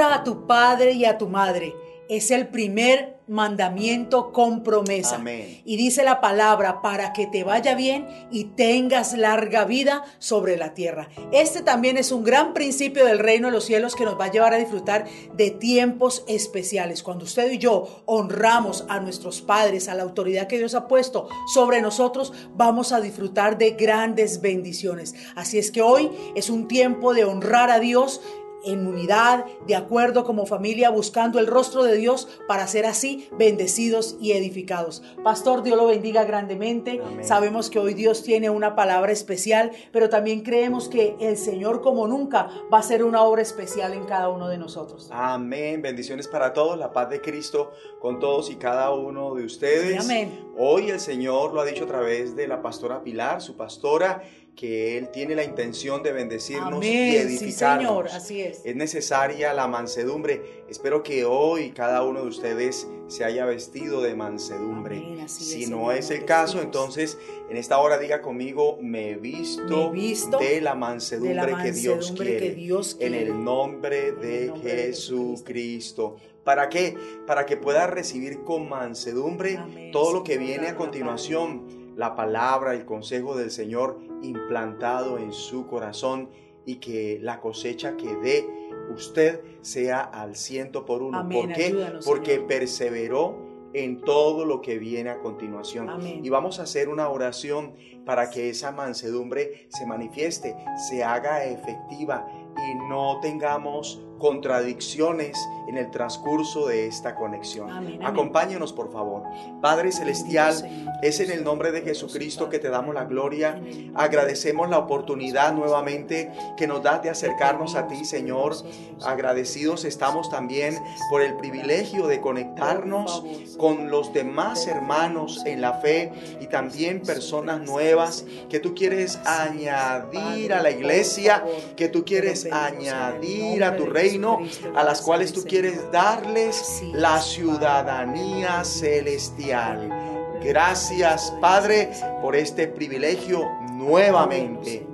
Honra a tu padre y a tu madre. Es el primer mandamiento con promesa. Amén. Y dice la palabra, para que te vaya bien y tengas larga vida sobre la tierra. Este también es un gran principio del reino de los cielos que nos va a llevar a disfrutar de tiempos especiales. Cuando usted y yo honramos a nuestros padres, a la autoridad que Dios ha puesto sobre nosotros, vamos a disfrutar de grandes bendiciones. Así es que hoy es un tiempo de honrar a Dios en unidad, de acuerdo como familia, buscando el rostro de Dios para ser así bendecidos y edificados. Pastor, Dios lo bendiga grandemente. Amén. Sabemos que hoy Dios tiene una palabra especial, pero también creemos que el Señor como nunca va a hacer una obra especial en cada uno de nosotros. Amén. Bendiciones para todos. La paz de Cristo con todos y cada uno de ustedes. Sí, amén. Hoy el Señor lo ha dicho a través de la pastora Pilar, su pastora, que Él tiene la intención de bendecirnos y Amén. Sí, edificarnos. Señor, así es. Es necesaria la mansedumbre. Espero que hoy cada uno de ustedes se haya vestido de mansedumbre. Amén, así si es, no Señor, es el caso, entonces en esta hora diga conmigo, me he visto, Me visto de la mansedumbre, de la que Dios quiere. que Dios en el nombre de el nombre de Jesucristo. ¿Para qué? Para que pueda recibir con mansedumbre Amén, todo lo que viene a continuación, la palabra, el consejo del Señor implantado en su corazón y que la cosecha que dé usted sea al ciento por uno. Amén, ¿Por qué? ayúdanos, Porque Señor. perseveró en todo lo que viene a continuación. Amén. Y vamos a hacer una oración para que esa mansedumbre se manifieste, se haga efectiva y no tengamos contradicciones en el transcurso de esta conexión. Amén, por favor. Padre Celestial, es en el nombre de Jesucristo que te damos la gloria. Agradecemos la oportunidad nuevamente que nos das de acercarnos a ti, Señor. Agradecidos estamos también por el privilegio de conectarnos con los demás hermanos en la fe y también personas nuevas que tú quieres añadir a la iglesia, que tú quieres añadir a tu reino, a las cuales tú quieres darles la ciudadanía celestial. Gracias, Padre, por este privilegio nuevamente.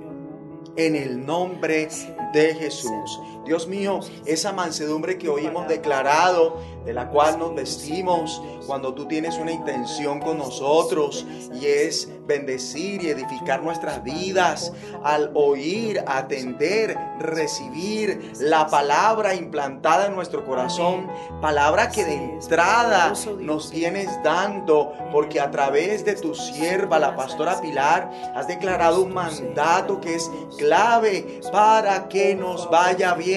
En el nombre de Jesús. Dios mío, esa mansedumbre que hoy hemos declarado, de la cual nos vestimos cuando tú tienes una intención con nosotros y es bendecir y edificar nuestras vidas al oír, atender, recibir la palabra implantada en nuestro corazón, palabra que de entrada nos tienes dando, porque a través de tu sierva, la pastora Pilar, has declarado un mandato que es clave para que nos vaya bien,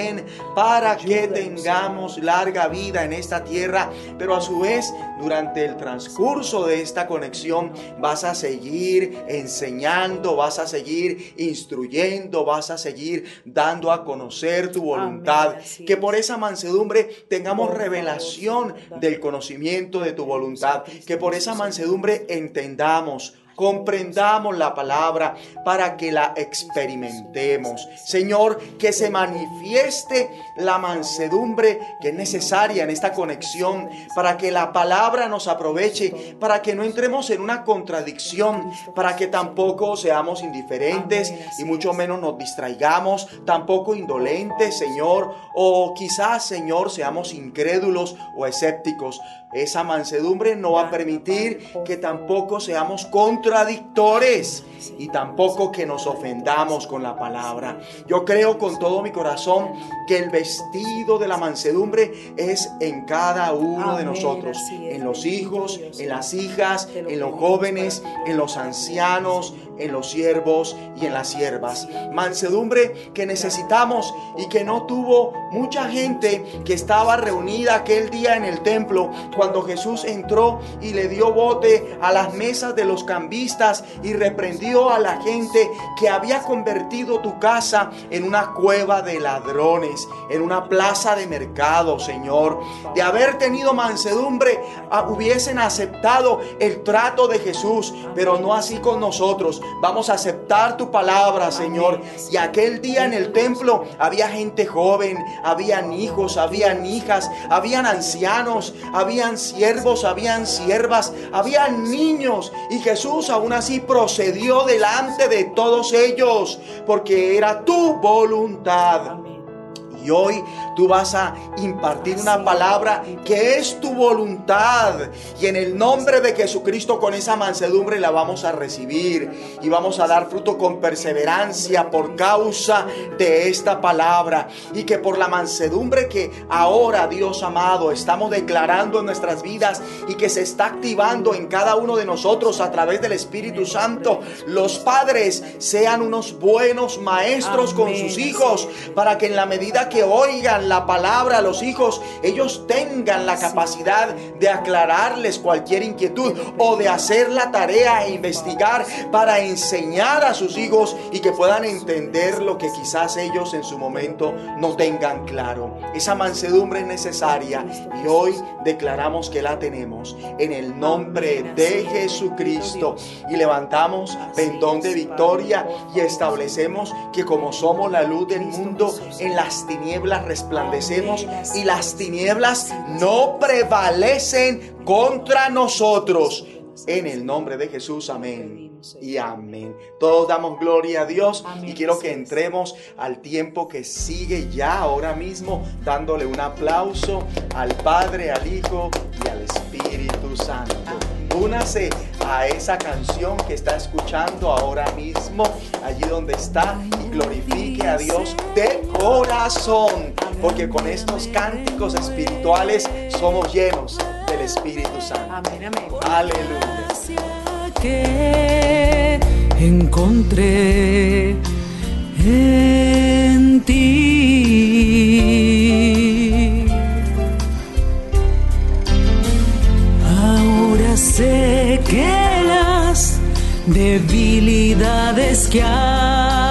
para que tengamos larga vida en esta tierra, pero a su vez durante el transcurso de esta conexión vas a seguir enseñando, vas a seguir instruyendo, vas a seguir dando a conocer tu voluntad, Amén, que por esa mansedumbre tengamos revelación del conocimiento de tu voluntad, que por esa mansedumbre entendamos comprendamos la palabra para que la experimentemos. Señor, que se manifieste la mansedumbre que es necesaria en esta conexión para que la palabra nos aproveche, para que no entremos en una contradicción, para que tampoco seamos indiferentes y mucho menos nos distraigamos, tampoco indolentes, Señor, o quizás, Señor, seamos incrédulos o escépticos. Esa mansedumbre no va a permitir que tampoco seamos contradictores y tampoco que nos ofendamos con la palabra. Yo creo con todo mi corazón que el vestido de la mansedumbre es en cada uno de nosotros, en los hijos, en las hijas, en los jóvenes, en los ancianos, en los siervos y en las siervas. Mansedumbre que necesitamos y que no tuvo mucha gente que estaba reunida aquel día en el templo cuando Jesús entró y le dio bote a las mesas de los cambistas y reprendió a la gente que había convertido tu casa en una cueva de ladrones, en una plaza de mercado, Señor. De haber tenido mansedumbre, ah, hubiesen aceptado el trato de Jesús, pero no así con nosotros. Vamos a aceptar tu palabra, Señor. Y aquel día en el templo había gente joven, habían hijos, habían hijas, habían ancianos, habían siervos, habían siervas, habían niños. Y Jesús aún así procedió delante de todos ellos, porque era tu voluntad. Y hoy tú vas a impartir una palabra que es tu voluntad. Y en el nombre de Jesucristo con esa mansedumbre la vamos a recibir. Y vamos a dar fruto con perseverancia por causa de esta palabra. Y que por la mansedumbre que ahora, Dios amado, estamos declarando en nuestras vidas y que se está activando en cada uno de nosotros a través del Espíritu Santo, los padres sean unos buenos maestros con sus hijos para que en la medida que oigan la palabra a los hijos, ellos tengan la capacidad de aclararles cualquier inquietud o de hacer la tarea e investigar para enseñar a sus hijos y que puedan entender lo que quizás ellos en su momento no tengan claro. Esa mansedumbre es necesaria y hoy declaramos que la tenemos en el nombre de Jesucristo. Y levantamos pendón de victoria y establecemos que como somos la luz del mundo, en las tinieblas resplandecemos y las tinieblas no prevalecen contra nosotros. En el nombre de Jesús, amén. Y amén. Todos damos gloria a Dios y quiero que entremos al tiempo que sigue ya ahora mismo, dándole un aplauso al Padre, al Hijo y al Espíritu Santo. Únase a esa canción que está escuchando ahora mismo, allí donde está, y glorifique a Dios de corazón, porque con estos cánticos espirituales somos llenos del Espíritu Santo. Amén, amén. Aleluya. Que encontré en ti. Ahora sé que las debilidades que hay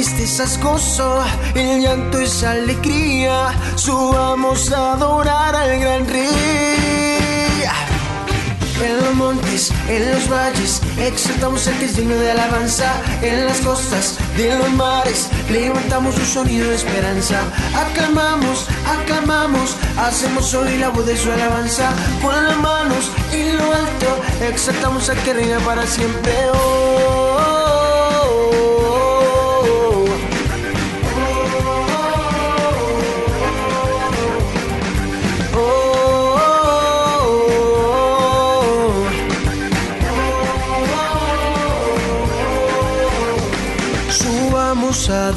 tristeza es gozo, el llanto es alegría. Subamos a adorar al gran rey. En los montes, en los valles, exaltamos al que es digno de alabanza. En las costas de los mares, levantamos un sonido de esperanza. Aclamamos, aclamamos, hacemos oír la voz de su alabanza. Con las manos en lo alto, exaltamos al que reina para siempre. Oh,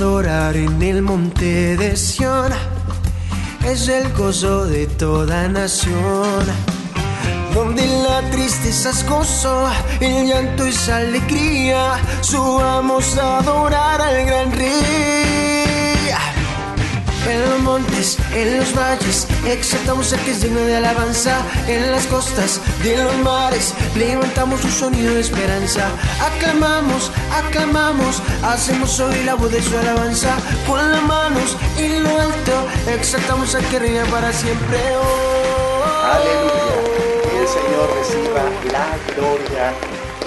en el monte de Sión, es el gozo de toda nación. Donde la tristeza es gozo, el llanto es alegría. Subamos a adorar al gran rey. En los montes, en los valles, exaltamos al que es digno de alabanza. En las costas de los mares, levantamos un sonido de esperanza. Aclamamos, aclamamos, hacemos oír la voz de su alabanza. Con las manos en lo alto, exaltamos al que reina para siempre. Oh, Aleluya. Que el Señor reciba la gloria,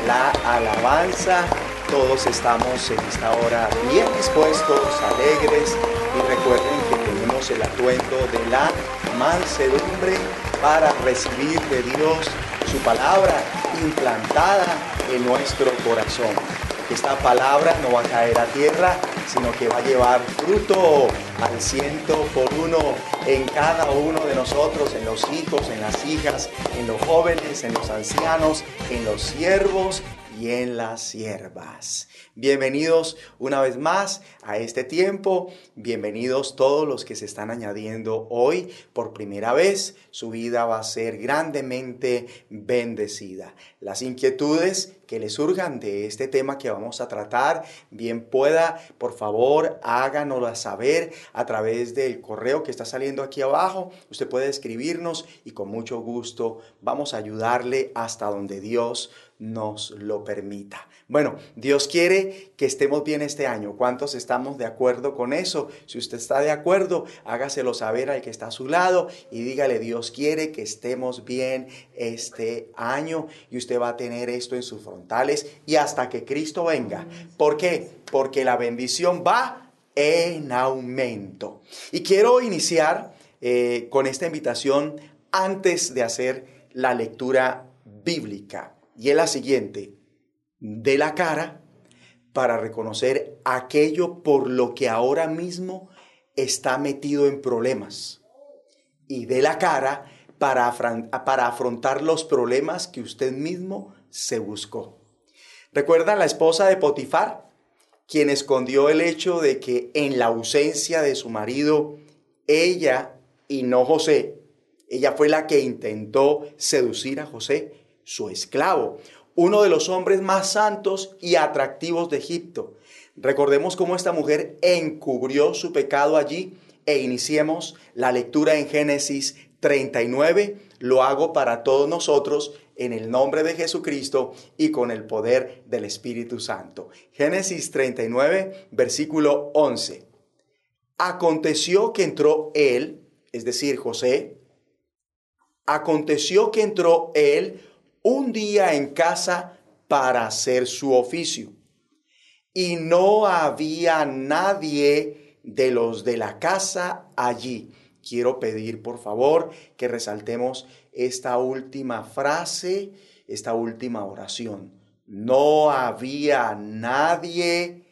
la alabanza. Todos estamos en esta hora bien dispuestos, alegres y recuerden el atuendo de la mansedumbre para recibir de Dios su palabra implantada en nuestro corazón. Esta palabra no va a caer a tierra, sino que va a llevar fruto al ciento por uno en cada uno de nosotros, en los hijos, en las hijas, en los jóvenes, en los ancianos, en los siervos las siervas. Bienvenidos una vez más a este tiempo. Bienvenidos todos los que se están añadiendo hoy por primera vez. Su vida va a ser grandemente bendecida. Las inquietudes que le surjan de este tema que vamos a tratar, bien pueda, por favor, háganoslas saber a través del correo que está saliendo aquí abajo. Usted puede escribirnos y con mucho gusto vamos a ayudarle hasta donde Dios nos lo permita. Bueno, Dios quiere que estemos bien este año. ¿Cuántos estamos de acuerdo con eso? Si usted está de acuerdo, hágaselo saber al que está a su lado y dígale, Dios quiere que estemos bien este año y usted va a tener esto en sus frontales y hasta que Cristo venga. ¿Por qué? Porque la bendición va en aumento. Y quiero iniciar eh, con esta invitación antes de hacer la lectura bíblica. Y es la siguiente, de la cara para reconocer aquello por lo que ahora mismo está metido en problemas. Y de la cara para, para afrontar los problemas que usted mismo se buscó. ¿Recuerdan la esposa de Potifar? Quien escondió el hecho de que en la ausencia de su marido, ella y no José, ella fue la que intentó seducir a José, su esclavo, uno de los hombres más santos y atractivos de Egipto. Recordemos cómo esta mujer encubrió su pecado allí e iniciemos la lectura en Génesis 39. Lo hago para todos nosotros en el nombre de Jesucristo y con el poder del Espíritu Santo. Génesis 39, versículo 11. Aconteció que entró él, es decir, José, aconteció que entró él un día en casa para hacer su oficio. Y no había nadie de los de la casa allí. Quiero pedir, por favor, que resaltemos esta última frase, esta última oración. No había nadie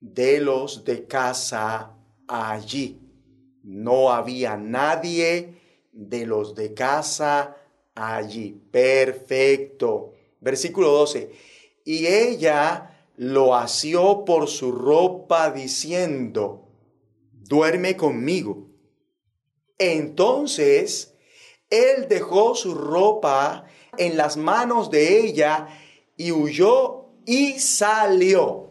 de los de casa allí. No había nadie de los de casa allí. Perfecto. Versículo 12. Y ella lo asió por su ropa diciendo, duerme conmigo. Entonces él dejó su ropa en las manos de ella y huyó y salió.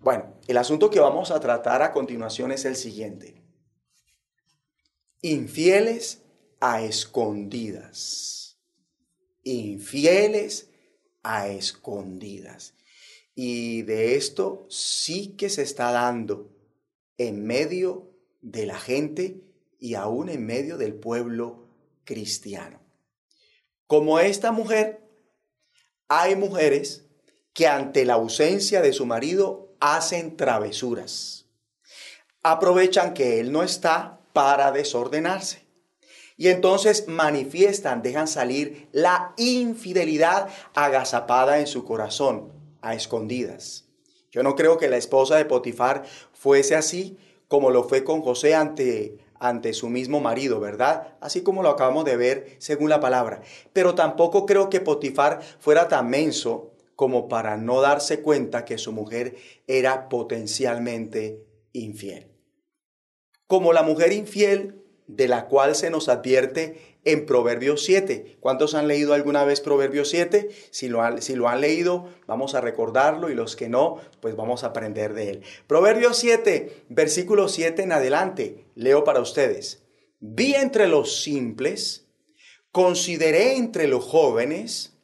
Bueno, el asunto que vamos a tratar a continuación es el siguiente. Infieles a escondidas. Infieles a escondidas. Y de esto sí que se está dando en medio de la gente y aún en medio del pueblo cristiano. Como esta mujer, hay mujeres que ante la ausencia de su marido hacen travesuras. Aprovechan que él no está para desordenarse. Y entonces manifiestan, dejan salir la infidelidad agazapada en su corazón, a escondidas. Yo no creo que la esposa de Potifar fuese así como lo fue con José ante, ante su mismo marido, ¿verdad? Así como lo acabamos de ver según la palabra. Pero tampoco creo que Potifar fuera tan menso como para no darse cuenta que su mujer era potencialmente infiel. Como la mujer infiel de la cual se nos advierte en Proverbios 7. ¿Cuántos han leído alguna vez Proverbios 7? Si lo, han, leído, vamos a recordarlo y los que no, pues vamos a aprender de él. Proverbios 7, versículo 7 en adelante, leo para ustedes. Vi entre los simples, consideré entre los jóvenes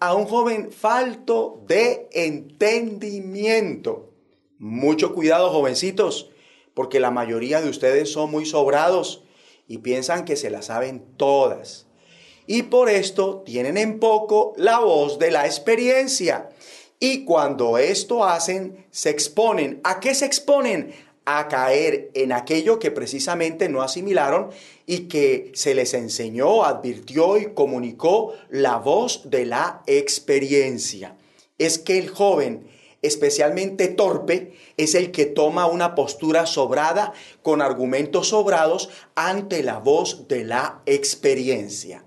a un joven falto de entendimiento. Mucho cuidado, jovencitos, porque la mayoría de ustedes son muy sobrados y piensan que se las saben todas. Y por esto tienen en poco la voz de la experiencia. Y cuando esto hacen, se exponen. ¿A qué se exponen? A caer en aquello que precisamente no asimilaron y que se les enseñó, advirtió y comunicó la voz de la experiencia. Es que el joven especialmente torpe, es el que toma una postura sobrada con argumentos sobrados ante la voz de la experiencia.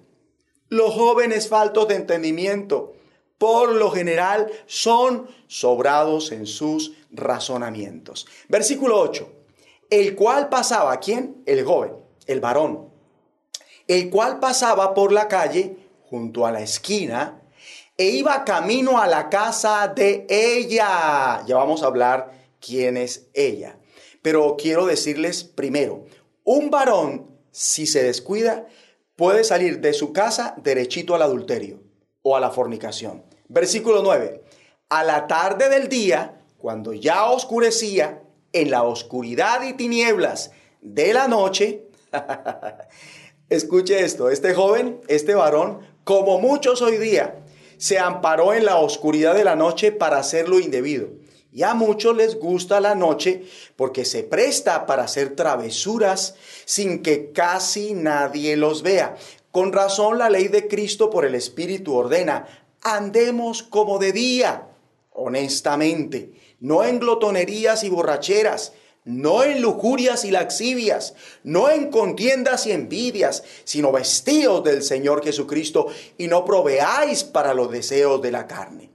Los jóvenes faltos de entendimiento, por lo general, son sobrados en sus razonamientos. Versículo 8. El cual pasaba, ¿quién? El joven, el varón. El cual pasaba por la calle junto a la esquina e iba camino a la casa de ella. Ya vamos a hablar quién es ella. Pero quiero decirles primero, un varón, si se descuida, puede salir de su casa derechito al adulterio o a la fornicación. Versículo 9. A la tarde del día, cuando ya oscurecía, en la oscuridad y tinieblas de la noche, escuche esto, este joven, este varón, como muchos hoy día, se amparó en la oscuridad de la noche para hacer lo indebido. Y a muchos les gusta la noche porque se presta para hacer travesuras sin que casi nadie los vea. Con razón la ley de Cristo por el Espíritu ordena, andemos como de día, honestamente, no en glotonerías y borracheras, no en lujurias y laxivias, no en contiendas y envidias, sino vestidos del Señor Jesucristo y no proveáis para los deseos de la carne.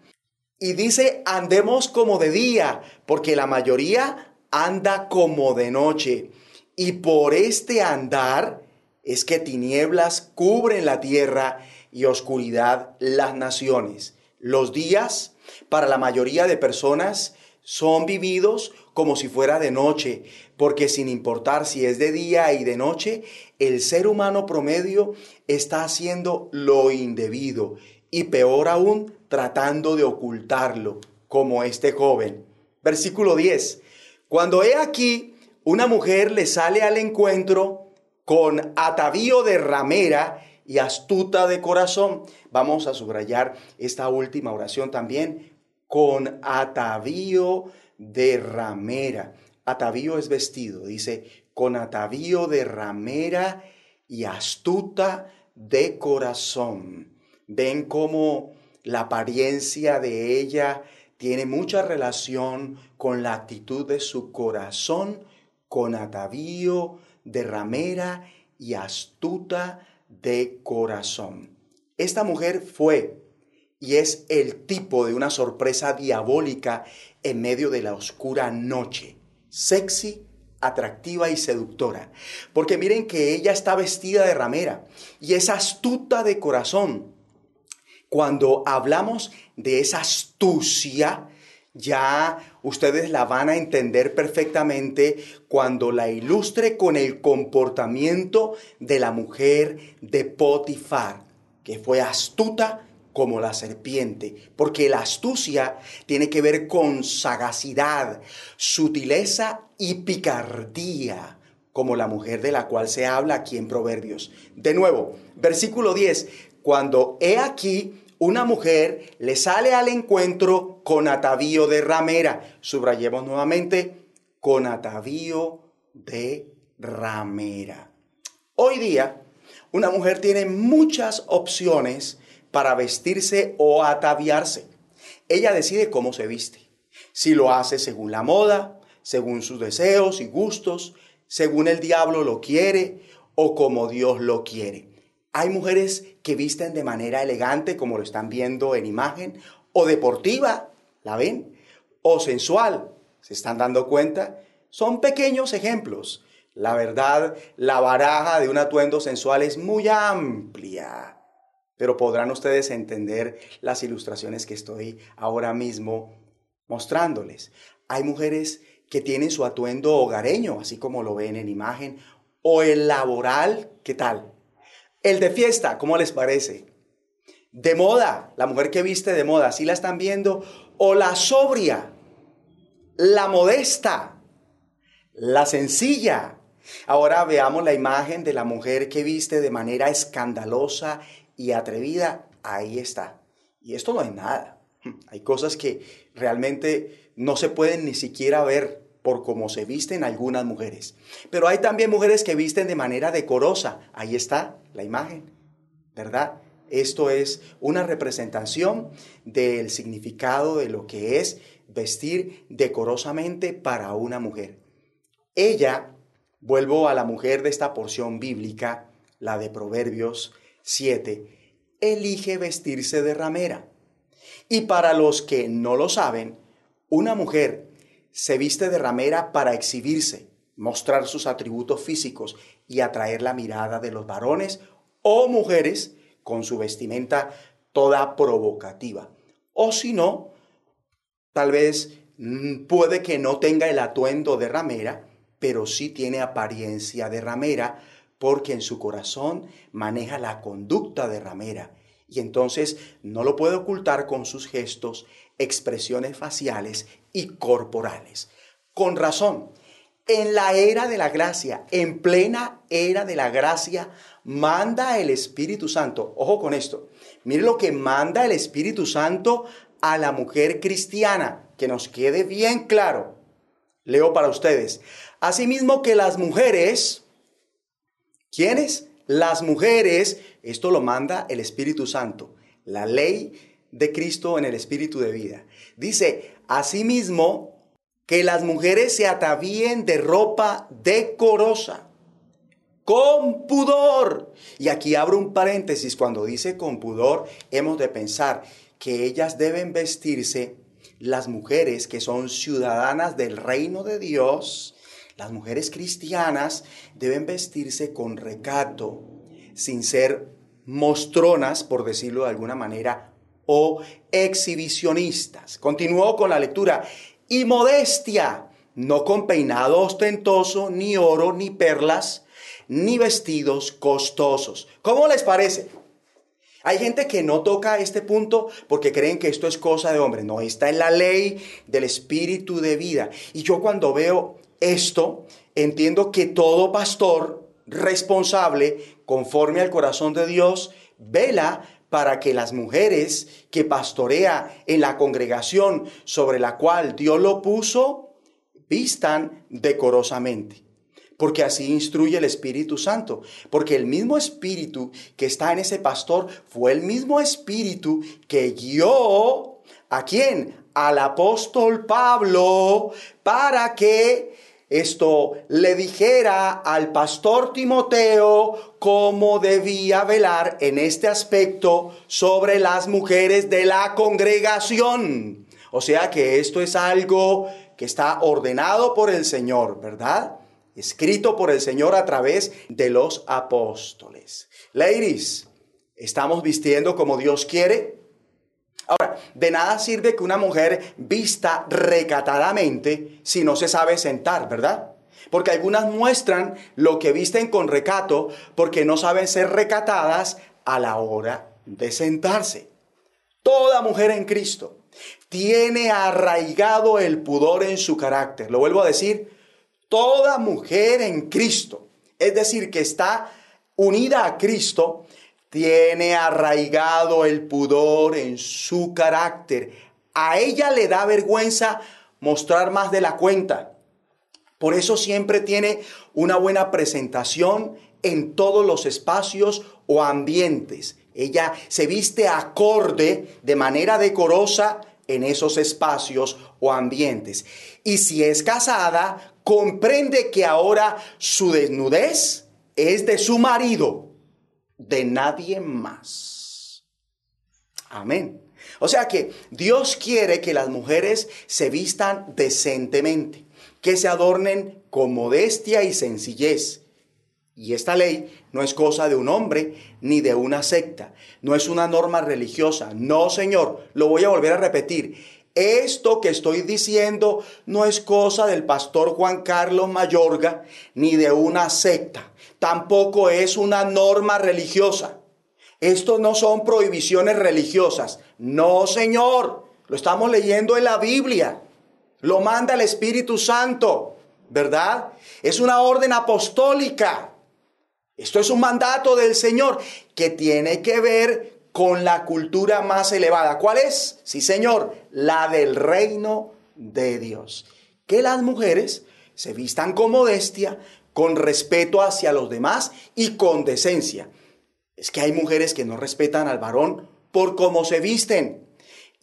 Y dice, andemos como de día, porque la mayoría anda como de noche. Y por este andar es que tinieblas cubren la tierra y oscuridad las naciones. Los días, para la mayoría de personas, son vividos como si fuera de noche, porque sin importar si es de día y de noche, el ser humano promedio está haciendo lo indebido y peor aún tratando de ocultarlo, como este joven. Versículo 10. Cuando he aquí, una mujer le sale al encuentro con atavío de ramera y astuta de corazón. Vamos a subrayar esta última oración también, con atavío de ramera. Atavío es vestido, dice, con atavío de ramera y astuta de corazón. Ven cómo la apariencia de ella tiene mucha relación con la actitud de su corazón, con atavío de ramera y astuta de corazón. Esta mujer fue y es el tipo de una sorpresa diabólica en medio de la oscura noche. Sexy, atractiva y seductora. Porque miren que ella está vestida de ramera y es astuta de corazón. Cuando hablamos de esa astucia, ya ustedes la van a entender perfectamente cuando la ilustre con el comportamiento de la mujer de Potifar, que fue astuta como la serpiente, porque la astucia tiene que ver con sagacidad, sutileza y picardía, como la mujer de la cual se habla aquí en Proverbios. De nuevo, versículo 10, cuando he aquí una mujer le sale al encuentro con atavío de ramera, subrayemos nuevamente, con atavío de ramera. Hoy día, una mujer tiene muchas opciones para vestirse o ataviarse. Ella decide cómo se viste. Si lo hace según la moda, según sus deseos y gustos, según el diablo lo quiere o como Dios lo quiere. Hay mujeres que visten de manera elegante, como lo están viendo en imagen, o deportiva, ¿la ven? O sensual, ¿se están dando cuenta? Son pequeños ejemplos. La verdad, la baraja de un atuendo sensual es muy amplia pero podrán ustedes entender las ilustraciones que estoy ahora mismo mostrándoles. Hay mujeres que tienen su atuendo hogareño, así como lo ven en imagen, o el laboral, ¿qué tal? El de fiesta, ¿cómo les parece? De moda, la mujer que viste de moda, ¿sí la están viendo? O la sobria, la modesta, la sencilla. Ahora veamos la imagen de la mujer que viste de manera escandalosa y atrevida, ahí está. Y esto no es nada. Hay cosas que realmente no se pueden ni siquiera ver por cómo se visten algunas mujeres. Pero hay también mujeres que visten de manera decorosa. Ahí está la imagen, ¿verdad? Esto es una representación del significado de lo que es vestir decorosamente para una mujer. Ella, vuelvo a la mujer de esta porción bíblica, la de Proverbios, 7. Elige vestirse de ramera. Y para los que no lo saben, una mujer se viste de ramera para exhibirse, mostrar sus atributos físicos y atraer la mirada de los varones o mujeres con su vestimenta toda provocativa. O si no, tal vez mm, puede que no tenga el atuendo de ramera, pero sí tiene apariencia de ramera porque en su corazón maneja la conducta de ramera y entonces no lo puede ocultar con sus gestos, expresiones faciales y corporales. Con razón, en la era de la gracia, en plena era de la gracia, manda el Espíritu Santo. Ojo con esto. Mire lo que manda el Espíritu Santo a la mujer cristiana, que nos quede bien claro. Leo para ustedes. Asimismo que las mujeres, ¿Quiénes? Las mujeres, Esto lo manda el Espíritu Santo, la ley de Cristo en el Espíritu de vida. Dice, asimismo, que las mujeres se atavíen de ropa decorosa, con pudor. Y aquí abro un paréntesis, cuando dice con pudor, hemos de pensar que ellas deben vestirse, las mujeres que son ciudadanas del reino de Dios, las mujeres cristianas deben vestirse con recato, sin ser mostronas, por decirlo de alguna manera, o exhibicionistas. Continuó con la lectura. Y modestia, no con peinado ostentoso, ni oro, ni perlas, ni vestidos costosos. ¿Cómo les parece? Hay gente que no toca este punto porque creen que esto es cosa de hombre. No, está en la ley del espíritu de vida. Y yo cuando veo esto, entiendo que todo pastor responsable, conforme al corazón de Dios, vela para que las mujeres que pastorea en la congregación sobre la cual Dios lo puso, vistan decorosamente. Porque así instruye el Espíritu Santo. Porque el mismo Espíritu que está en ese pastor fue el mismo Espíritu que guió a quién? Al apóstol Pablo para que esto le dijera al pastor Timoteo cómo debía velar en este aspecto sobre las mujeres de la congregación. O sea que esto es algo que está ordenado por el Señor, ¿verdad? Escrito por el Señor a través de los apóstoles. Ladies, ¿estamos vistiendo como Dios quiere? Ahora, de nada sirve que una mujer vista recatadamente si no se sabe sentar, ¿verdad? Porque algunas muestran lo que visten con recato porque no saben ser recatadas a la hora de sentarse. Toda mujer en Cristo tiene arraigado el pudor en su carácter. Lo vuelvo a decir, toda mujer en Cristo, es decir, que está unida a Cristo, tiene arraigado el pudor en su carácter. A ella le da vergüenza mostrar más de la cuenta. Por eso siempre tiene una buena presentación en todos los espacios o ambientes. Ella se viste acorde de manera decorosa en esos espacios o ambientes. Y si es casada, comprende que ahora su desnudez es de su marido de nadie más. Amén. O sea que Dios quiere que las mujeres se vistan decentemente, que se adornen con modestia y sencillez. Y esta ley no es cosa de un hombre ni de una secta, no es una norma religiosa. No, Señor, lo voy a volver a repetir. Esto que estoy diciendo no es cosa del pastor Juan Carlos Mayorga ni de una secta tampoco es una norma religiosa. Esto no son prohibiciones religiosas. No, Señor. Lo estamos leyendo en la Biblia. Lo manda el Espíritu Santo, ¿verdad? Es una orden apostólica. Esto es un mandato del Señor que tiene que ver con la cultura más elevada. ¿Cuál es? Sí, Señor, la del reino de Dios. Que las mujeres se vistan con modestia, con respeto hacia los demás y con decencia. Es que hay mujeres que no respetan al varón por cómo se visten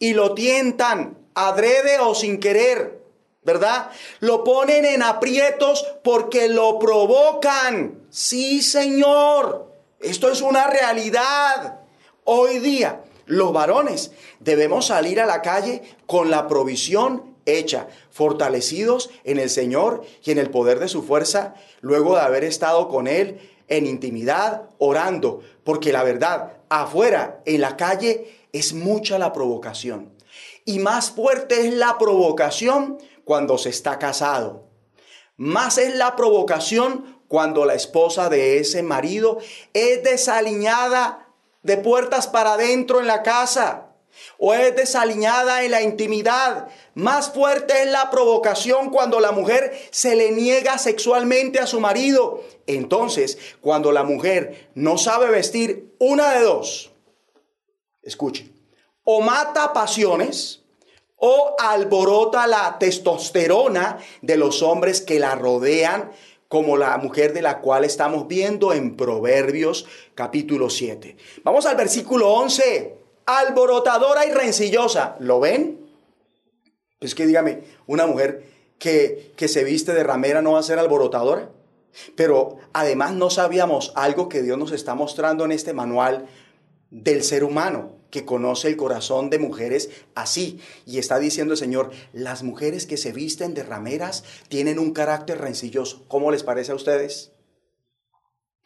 y lo tientan, adrede o sin querer, ¿verdad? Lo ponen en aprietos porque lo provocan. Sí, Señor, esto es una realidad. Hoy día, los varones debemos salir a la calle con la provisión hecha, fortalecidos en el Señor y en el poder de su fuerza, luego de haber estado con Él en intimidad, orando, porque la verdad, afuera, en la calle, es mucha la provocación. Y más fuerte es la provocación cuando se está casado. Más es la provocación cuando la esposa de ese marido es desaliñada de puertas para adentro en la casa o es desaliñada en la intimidad. Más fuerte es la provocación cuando la mujer se le niega sexualmente a su marido. Entonces, cuando la mujer no sabe vestir, una de dos, escuche, o mata pasiones o alborota la testosterona de los hombres que la rodean como la mujer de la cual estamos viendo en Proverbios capítulo 7. Vamos al versículo 11. Alborotadora y rencillosa. ¿Lo ven? Es que dígame, una mujer que, que se viste de ramera no va a ser alborotadora. Pero además no sabíamos algo que Dios nos está mostrando en este manual del ser humano que conoce el corazón de mujeres así. Y está diciendo el Señor, las mujeres que se visten de rameras tienen un carácter rencilloso. ¿Cómo les parece a ustedes?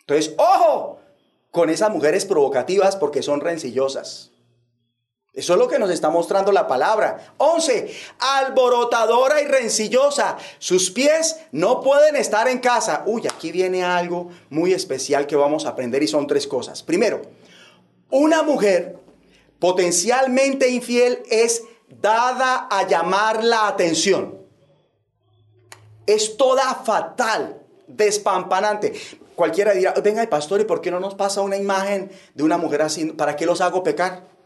Entonces, ojo con esas mujeres provocativas porque son rencillosas. Eso es lo que nos está mostrando la palabra. 11. Alborotadora y rencillosa. Sus pies no pueden estar en casa. Uy, aquí viene algo muy especial que vamos a aprender y son tres cosas. Primero, una mujer potencialmente infiel es dada a llamar la atención. Es toda fatal, despampanante. Cualquiera dirá, venga, pastor, ¿y por qué no nos pasa una imagen de una mujer así? ¿Para qué los hago pecar?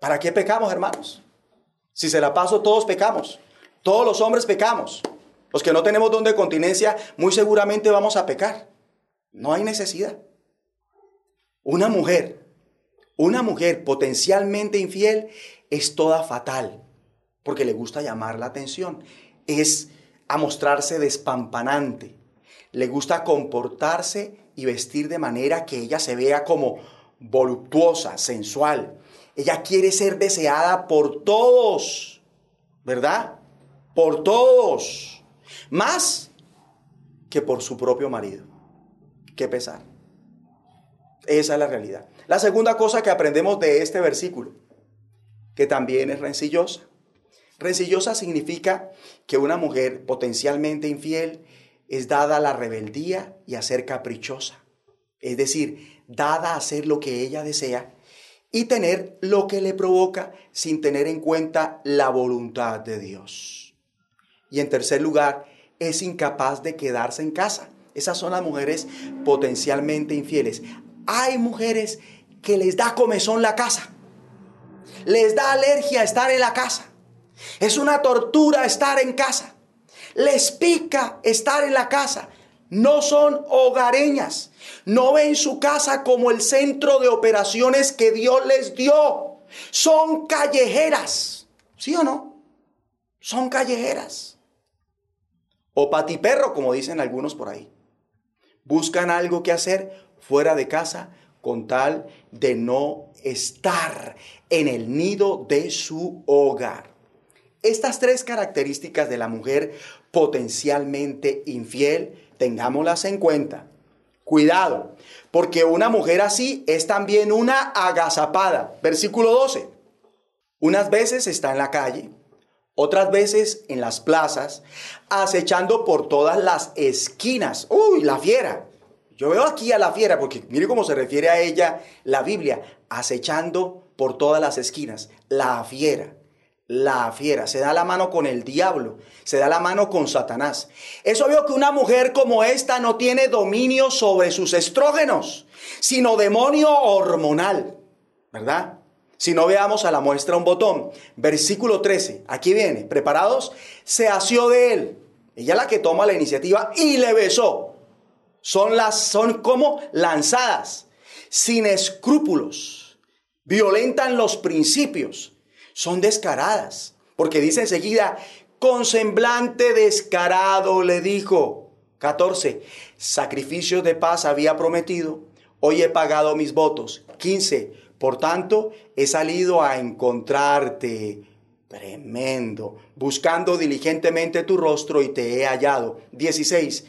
¿Para qué pecamos, hermanos? Si se la paso, todos pecamos. Todos los hombres pecamos. Los que no tenemos don de continencia, muy seguramente vamos a pecar. No hay necesidad. Una mujer, una mujer potencialmente infiel es toda fatal, porque le gusta llamar la atención. Es a mostrarse despampanante. Le gusta comportarse y vestir de manera que ella se vea como voluptuosa, sensual. Ella quiere ser deseada por todos, ¿verdad? Por todos. Más que por su propio marido. Qué pesar. Esa es la realidad. La segunda cosa que aprendemos de este versículo, que también es rencillosa. Rencillosa significa que una mujer potencialmente infiel es dada a la rebeldía y a ser caprichosa. Es decir, dada a hacer lo que ella desea y tener lo que le provoca sin tener en cuenta la voluntad de Dios. Y en tercer lugar, es incapaz de quedarse en casa. Esas son las mujeres potencialmente infieles. Hay mujeres que les da comezón la casa. Les da alergia estar en la casa. Es una tortura estar en casa. Les pica estar en la casa no son hogareñas, no ven su casa como el centro de operaciones que Dios les dio. Son callejeras, ¿sí o no? Son callejeras. O patiperro, como dicen algunos por ahí. Buscan algo que hacer fuera de casa con tal de no estar en el nido de su hogar. Estas tres características de la mujer potencialmente infiel tengámoslas en cuenta. Cuidado, porque una mujer así es también una agazapada. Versículo 12. Unas veces está en la calle, otras veces en las plazas, acechando por todas las esquinas. Uy, la fiera. Yo veo aquí a la fiera, porque mire cómo se refiere a ella la Biblia, acechando por todas las esquinas. La fiera la fiera, se da la mano con el diablo, se da la mano con Satanás. Es obvio que una mujer como esta no tiene dominio sobre sus estrógenos, sino demonio hormonal, ¿verdad? Si no veamos a la muestra un botón, versículo 13, aquí viene, ¿preparados? Se asió de él, ella la que toma la iniciativa y le besó. Son las son como lanzadas, sin escrúpulos, violentan los principios son descaradas. Porque dice enseguida, con semblante descarado le dijo. 14. Sacrificios de paz había prometido. Hoy he pagado mis votos. 15. Por tanto, he salido a encontrarte. Tremendo. Buscando diligentemente tu rostro y te he hallado. 16.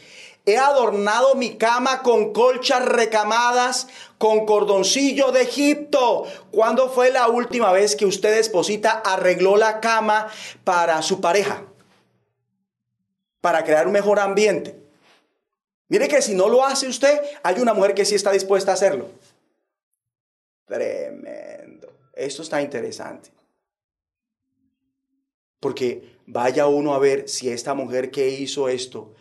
He adornado mi cama con colchas recamadas, con cordoncillo de Egipto. ¿Cuándo fue la última vez que usted, esposita, arregló la cama para su pareja? Para crear un mejor ambiente. Mire que si no lo hace usted, hay una mujer que sí está dispuesta a hacerlo. Tremendo. Esto está interesante. Porque vaya uno a ver si esta mujer que hizo esto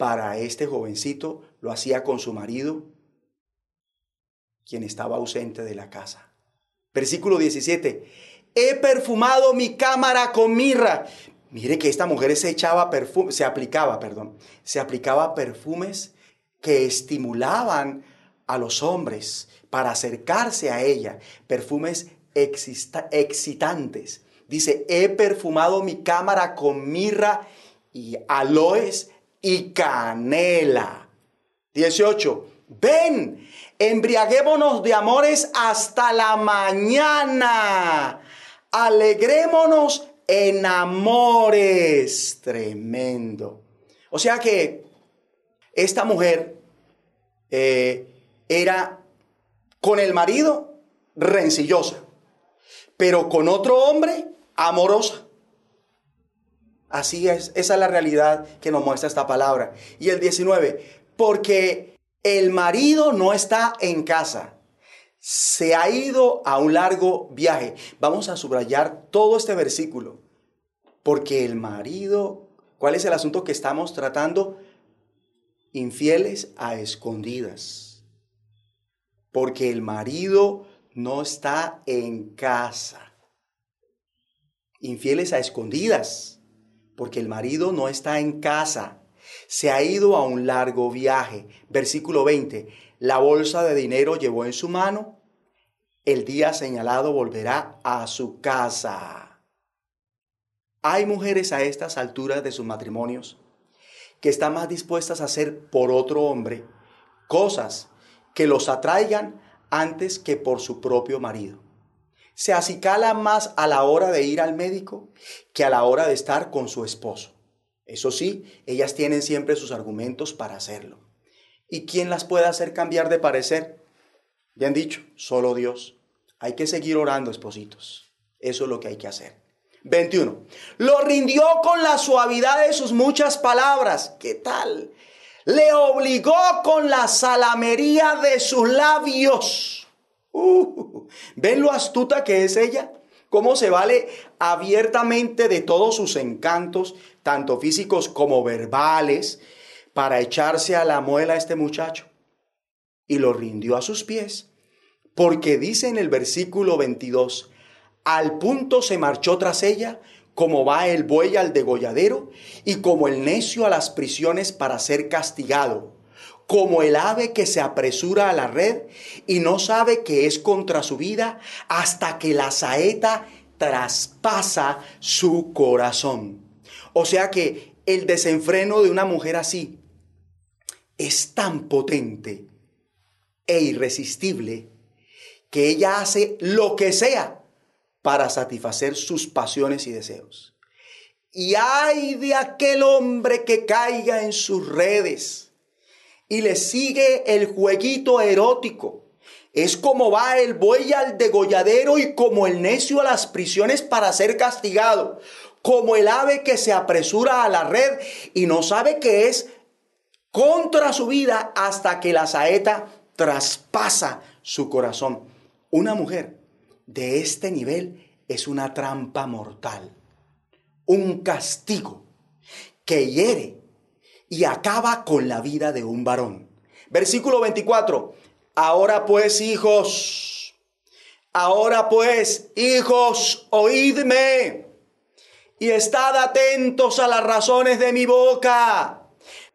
para este jovencito lo hacía con su marido, quien estaba ausente de la casa. Versículo 17. He perfumado mi cámara con mirra. Mire que esta mujer se echaba perfume, se aplicaba, perdón, se aplicaba perfumes que estimulaban a los hombres para acercarse a ella, perfumes excitantes. Dice, he perfumado mi cámara con mirra y aloes y canela. 18. Ven, embriaguémonos de amores hasta la mañana. Alegrémonos en amores. Tremendo. O sea que esta mujer eh, era con el marido rencillosa, pero con otro hombre amorosa. Así es, esa es la realidad que nos muestra esta palabra. Y el 19, porque el marido no está en casa, se ha ido a un largo viaje. Vamos a subrayar todo este versículo, porque el marido, ¿cuál es el asunto que estamos tratando? Infieles a escondidas, porque el marido no está en casa. Infieles a escondidas, porque el marido no está en casa se ha ido a un largo viaje. Versículo 20. La bolsa de dinero llevó en su mano. El día señalado volverá a su casa. Hay mujeres a estas alturas de sus matrimonios que están más dispuestas a hacer por otro hombre cosas que los atraigan antes que por su propio marido. Se acicalan más a la hora de ir al médico que a la hora de estar con su esposo. Eso sí, ellas tienen siempre sus argumentos para hacerlo. ¿Y quién las puede hacer cambiar de parecer? Han dicho, solo Dios. Hay que seguir orando, espositos. Eso es lo que hay que hacer. 21. Lo rindió con la suavidad de sus muchas palabras. ¿Qué tal? Le obligó con la salamería de sus labios. Uh, ¿Ven lo astuta que es ella? cómo se vale abiertamente de todos sus encantos, tanto físicos como verbales, para echarse a la muela a este muchacho. Y lo rindió a sus pies, porque dice en el versículo 22, al punto se marchó tras ella, como va el buey al degolladero, y como el necio a las prisiones para ser castigado como el ave que se apresura a la red y no sabe que es contra su vida hasta que la saeta traspasa su corazón. O sea que el desenfreno de una mujer así es tan potente e irresistible que ella hace lo que sea para satisfacer sus pasiones y deseos. Y ay de aquel hombre que caiga en sus redes y le sigue el jueguito erótico. Es como va el buey al degolladero y como el necio a las prisiones para ser castigado, como el ave que se apresura a la red y no sabe que es contra su vida hasta que la saeta traspasa su corazón. Una mujer de este nivel es una trampa mortal, un castigo que hiere y acaba con la vida de un varón. Versículo 24. Ahora pues, hijos, ahora pues, hijos, oídme y estad atentos a las razones de mi boca.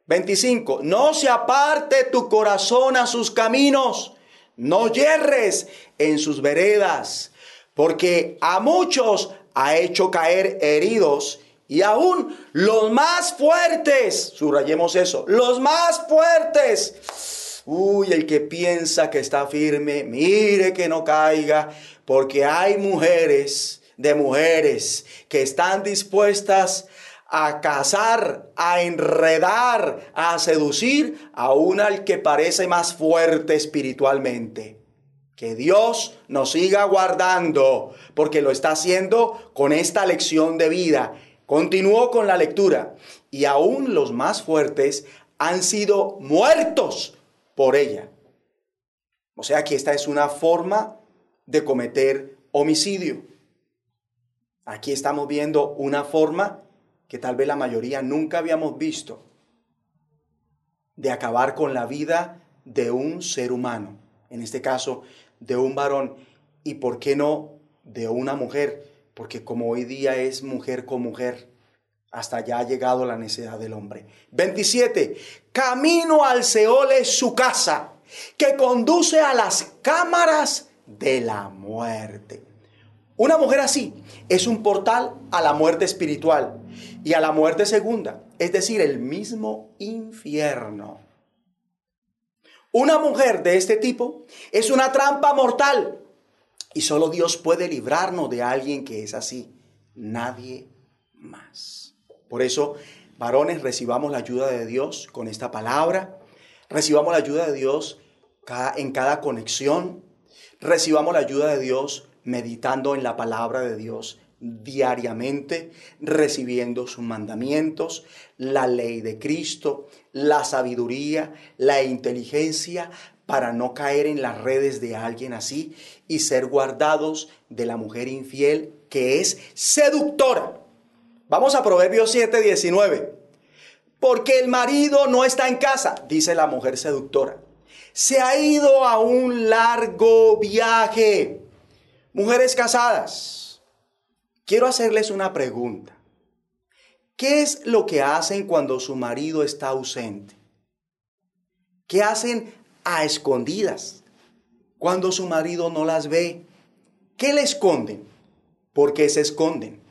25. No se aparte tu corazón a sus caminos, no yerres en sus veredas, porque a muchos ha hecho caer heridos y aún los más fuertes, subrayemos eso, los más fuertes. Uy, el que piensa que está firme, mire que no caiga, porque hay mujeres de mujeres que están dispuestas a cazar, a enredar, a seducir aún al que parece más fuerte espiritualmente. Que Dios nos siga guardando, porque lo está haciendo con esta lección de vida Continuó con la lectura y aún los más fuertes han sido muertos por ella. O sea que esta es una forma de cometer homicidio. Aquí estamos viendo una forma que tal vez la mayoría nunca habíamos visto de acabar con la vida de un ser humano, en este caso de un varón, y por qué no de una mujer porque como hoy día es mujer con mujer, Hasta allá ha llegado la necesidad del hombre. 27. Camino al Seol es su casa, que conduce a las cámaras de la muerte. Una mujer así es un portal a la muerte espiritual y a la muerte segunda, es decir, el mismo infierno. Una mujer de este tipo es una trampa mortal y solo Dios puede librarnos de alguien que es así, nadie más. Por eso, varones, recibamos la ayuda de Dios con esta palabra, recibamos la ayuda de Dios en cada conexión, recibamos la ayuda de Dios meditando en la palabra de Dios diariamente, recibiendo sus mandamientos, la ley de Cristo, la sabiduría, la inteligencia, para no caer en las redes de alguien así y ser guardados de la mujer infiel que es seductora. Vamos a Proverbios 7, 19. Porque el marido no está en casa, dice la mujer seductora. Se ha ido a un largo viaje. Mujeres casadas, quiero hacerles una pregunta. ¿Qué es lo que hacen cuando su marido está ausente? ¿Qué hacen a escondidas cuando su marido no las ve? ¿Qué le esconden? ¿Por qué se esconden?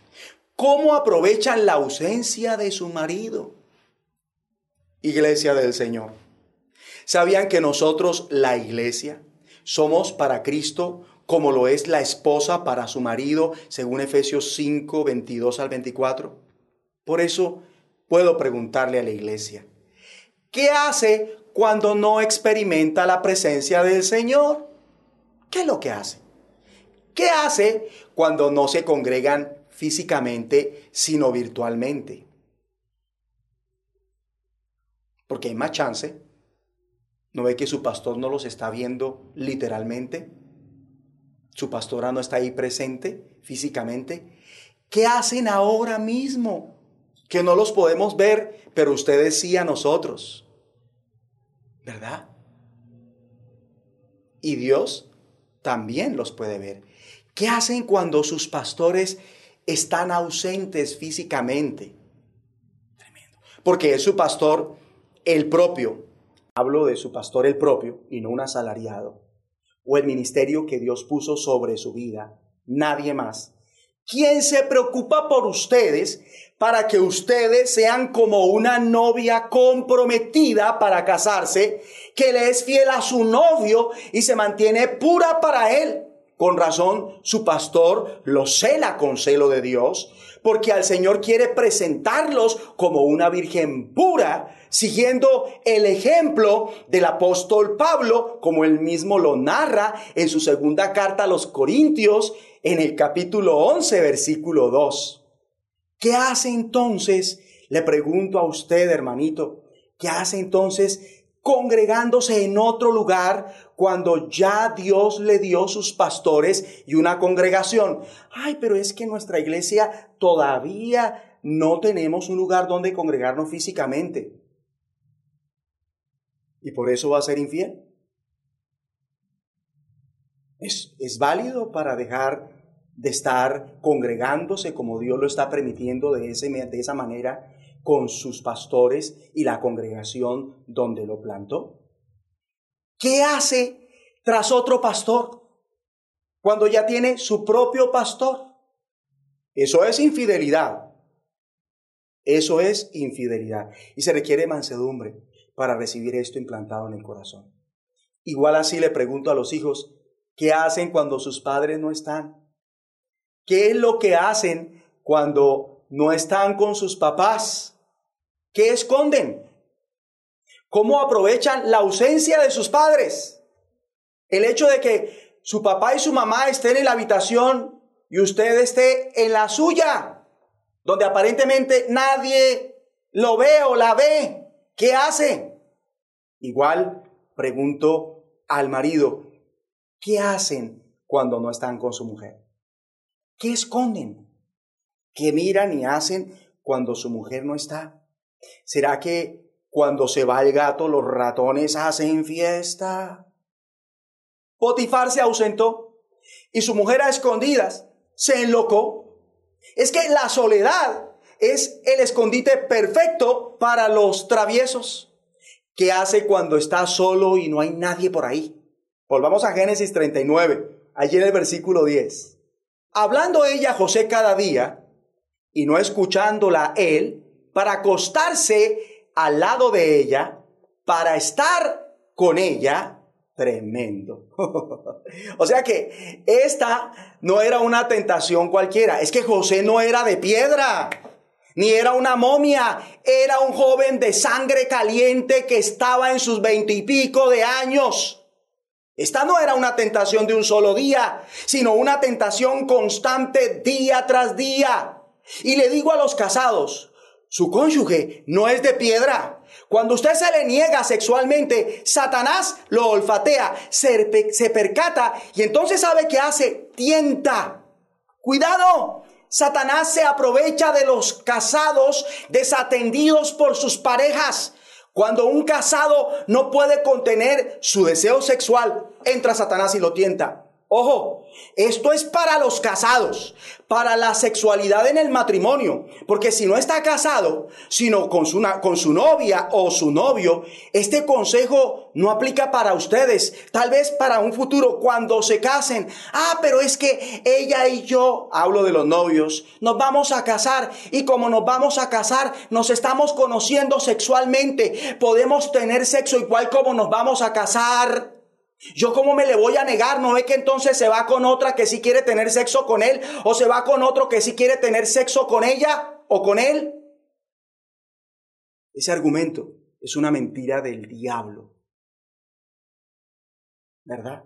¿Cómo aprovechan la ausencia de su marido? Iglesia del Señor. ¿Sabían que nosotros, la iglesia, somos para Cristo como lo es la esposa para su marido, según Efesios 5, 22 al 24? Por eso puedo preguntarle a la iglesia, ¿qué hace cuando no experimenta la presencia del Señor? ¿Qué es lo que hace? ¿Qué hace cuando no se congregan físicamente, sino virtualmente? Porque hay más chance. ¿No ve que su pastor no los está viendo literalmente? su pastora no está ahí presente físicamente. ¿Qué hacen ahora mismo? Que no los podemos ver, pero ustedes sí a nosotros. ¿Verdad? Y Dios también los puede ver. ¿Qué hacen cuando sus pastores están ausentes físicamente? Tremendo. Porque es su pastor el propio. Hablo de su pastor el propio y no un asalariado o el ministerio que Dios puso sobre su vida. Nadie más. ¿Quién se preocupa por ustedes para que ustedes sean como una novia comprometida para casarse, que le es fiel a su novio y se mantiene pura para él? Con razón, su pastor lo cela con celo de Dios, porque al Señor quiere presentarlos como una virgen pura, siguiendo el ejemplo del apóstol Pablo, como él mismo lo narra en su segunda carta a los Corintios, en el capítulo 11, versículo 2. ¿Qué hace entonces? Le pregunto a usted, hermanito, ¿qué hace entonces congregándose en otro lugar cuando ya Dios le dio sus pastores y una congregación. Ay, pero es que nuestra iglesia todavía no tenemos un lugar donde congregarnos físicamente. Y por eso va a ser infiel. Es, es válido para dejar de estar congregándose como Dios lo está permitiendo de, ese, de esa manera con sus pastores y la congregación donde lo plantó? ¿Qué hace tras otro pastor cuando ya tiene su propio pastor? Eso es infidelidad. Eso es infidelidad. Y se requiere mansedumbre para recibir esto implantado en el corazón. Igual así le pregunto a los hijos, ¿qué hacen cuando sus padres no están? ¿Qué es lo que hacen cuando no están con sus papás? ¿Qué esconden? ¿Cómo aprovechan la ausencia de sus padres? El hecho de que su papá y su mamá estén en la habitación y usted esté en la suya, donde aparentemente nadie lo ve o la ve. ¿Qué hace? Igual pregunto al marido, ¿qué hacen cuando no están con su mujer? ¿Qué esconden? ¿Qué miran y hacen cuando su mujer no está? ¿Será que cuando se va el gato los ratones hacen fiesta? Potifar se ausentó y su mujer a escondidas se enlocó. Es que la soledad es el escondite perfecto para los traviesos. ¿Qué hace cuando está solo y no hay nadie por ahí? Volvamos a Génesis 39, allí en el versículo 10. Hablando ella a José cada día y no escuchándola él, para acostarse al lado de ella, para estar con ella, tremendo. o sea que esta no era una tentación cualquiera, es que José no era de piedra, ni era una momia, era un joven de sangre caliente que estaba en sus veintipico de años. Esta no era una tentación de un solo día, sino una tentación constante día tras día. Y le digo a los casados, su cónyuge no es de piedra. Cuando usted se le niega sexualmente, Satanás lo olfatea, se, percata y entonces sabe qué hace, tienta. Cuidado, Satanás se aprovecha de los casados desatendidos por sus parejas. Cuando un casado no puede contener su deseo sexual, entra Satanás y lo tienta. Ojo, esto es para los casados, para la sexualidad en el matrimonio, porque si no está casado, sino con su, con su novia o su novio, este consejo no aplica para ustedes, tal vez para un futuro cuando se casen. Ah, pero es que ella y yo, hablo de los novios, nos vamos a casar y como nos vamos a casar, nos estamos conociendo sexualmente, podemos tener sexo igual como nos vamos a casar. Yo cómo me le voy a negar, no ve que entonces se va con otra que sí quiere tener sexo con él o se va con otro que sí quiere tener sexo con ella o con él. Ese argumento es una mentira del diablo. ¿Verdad?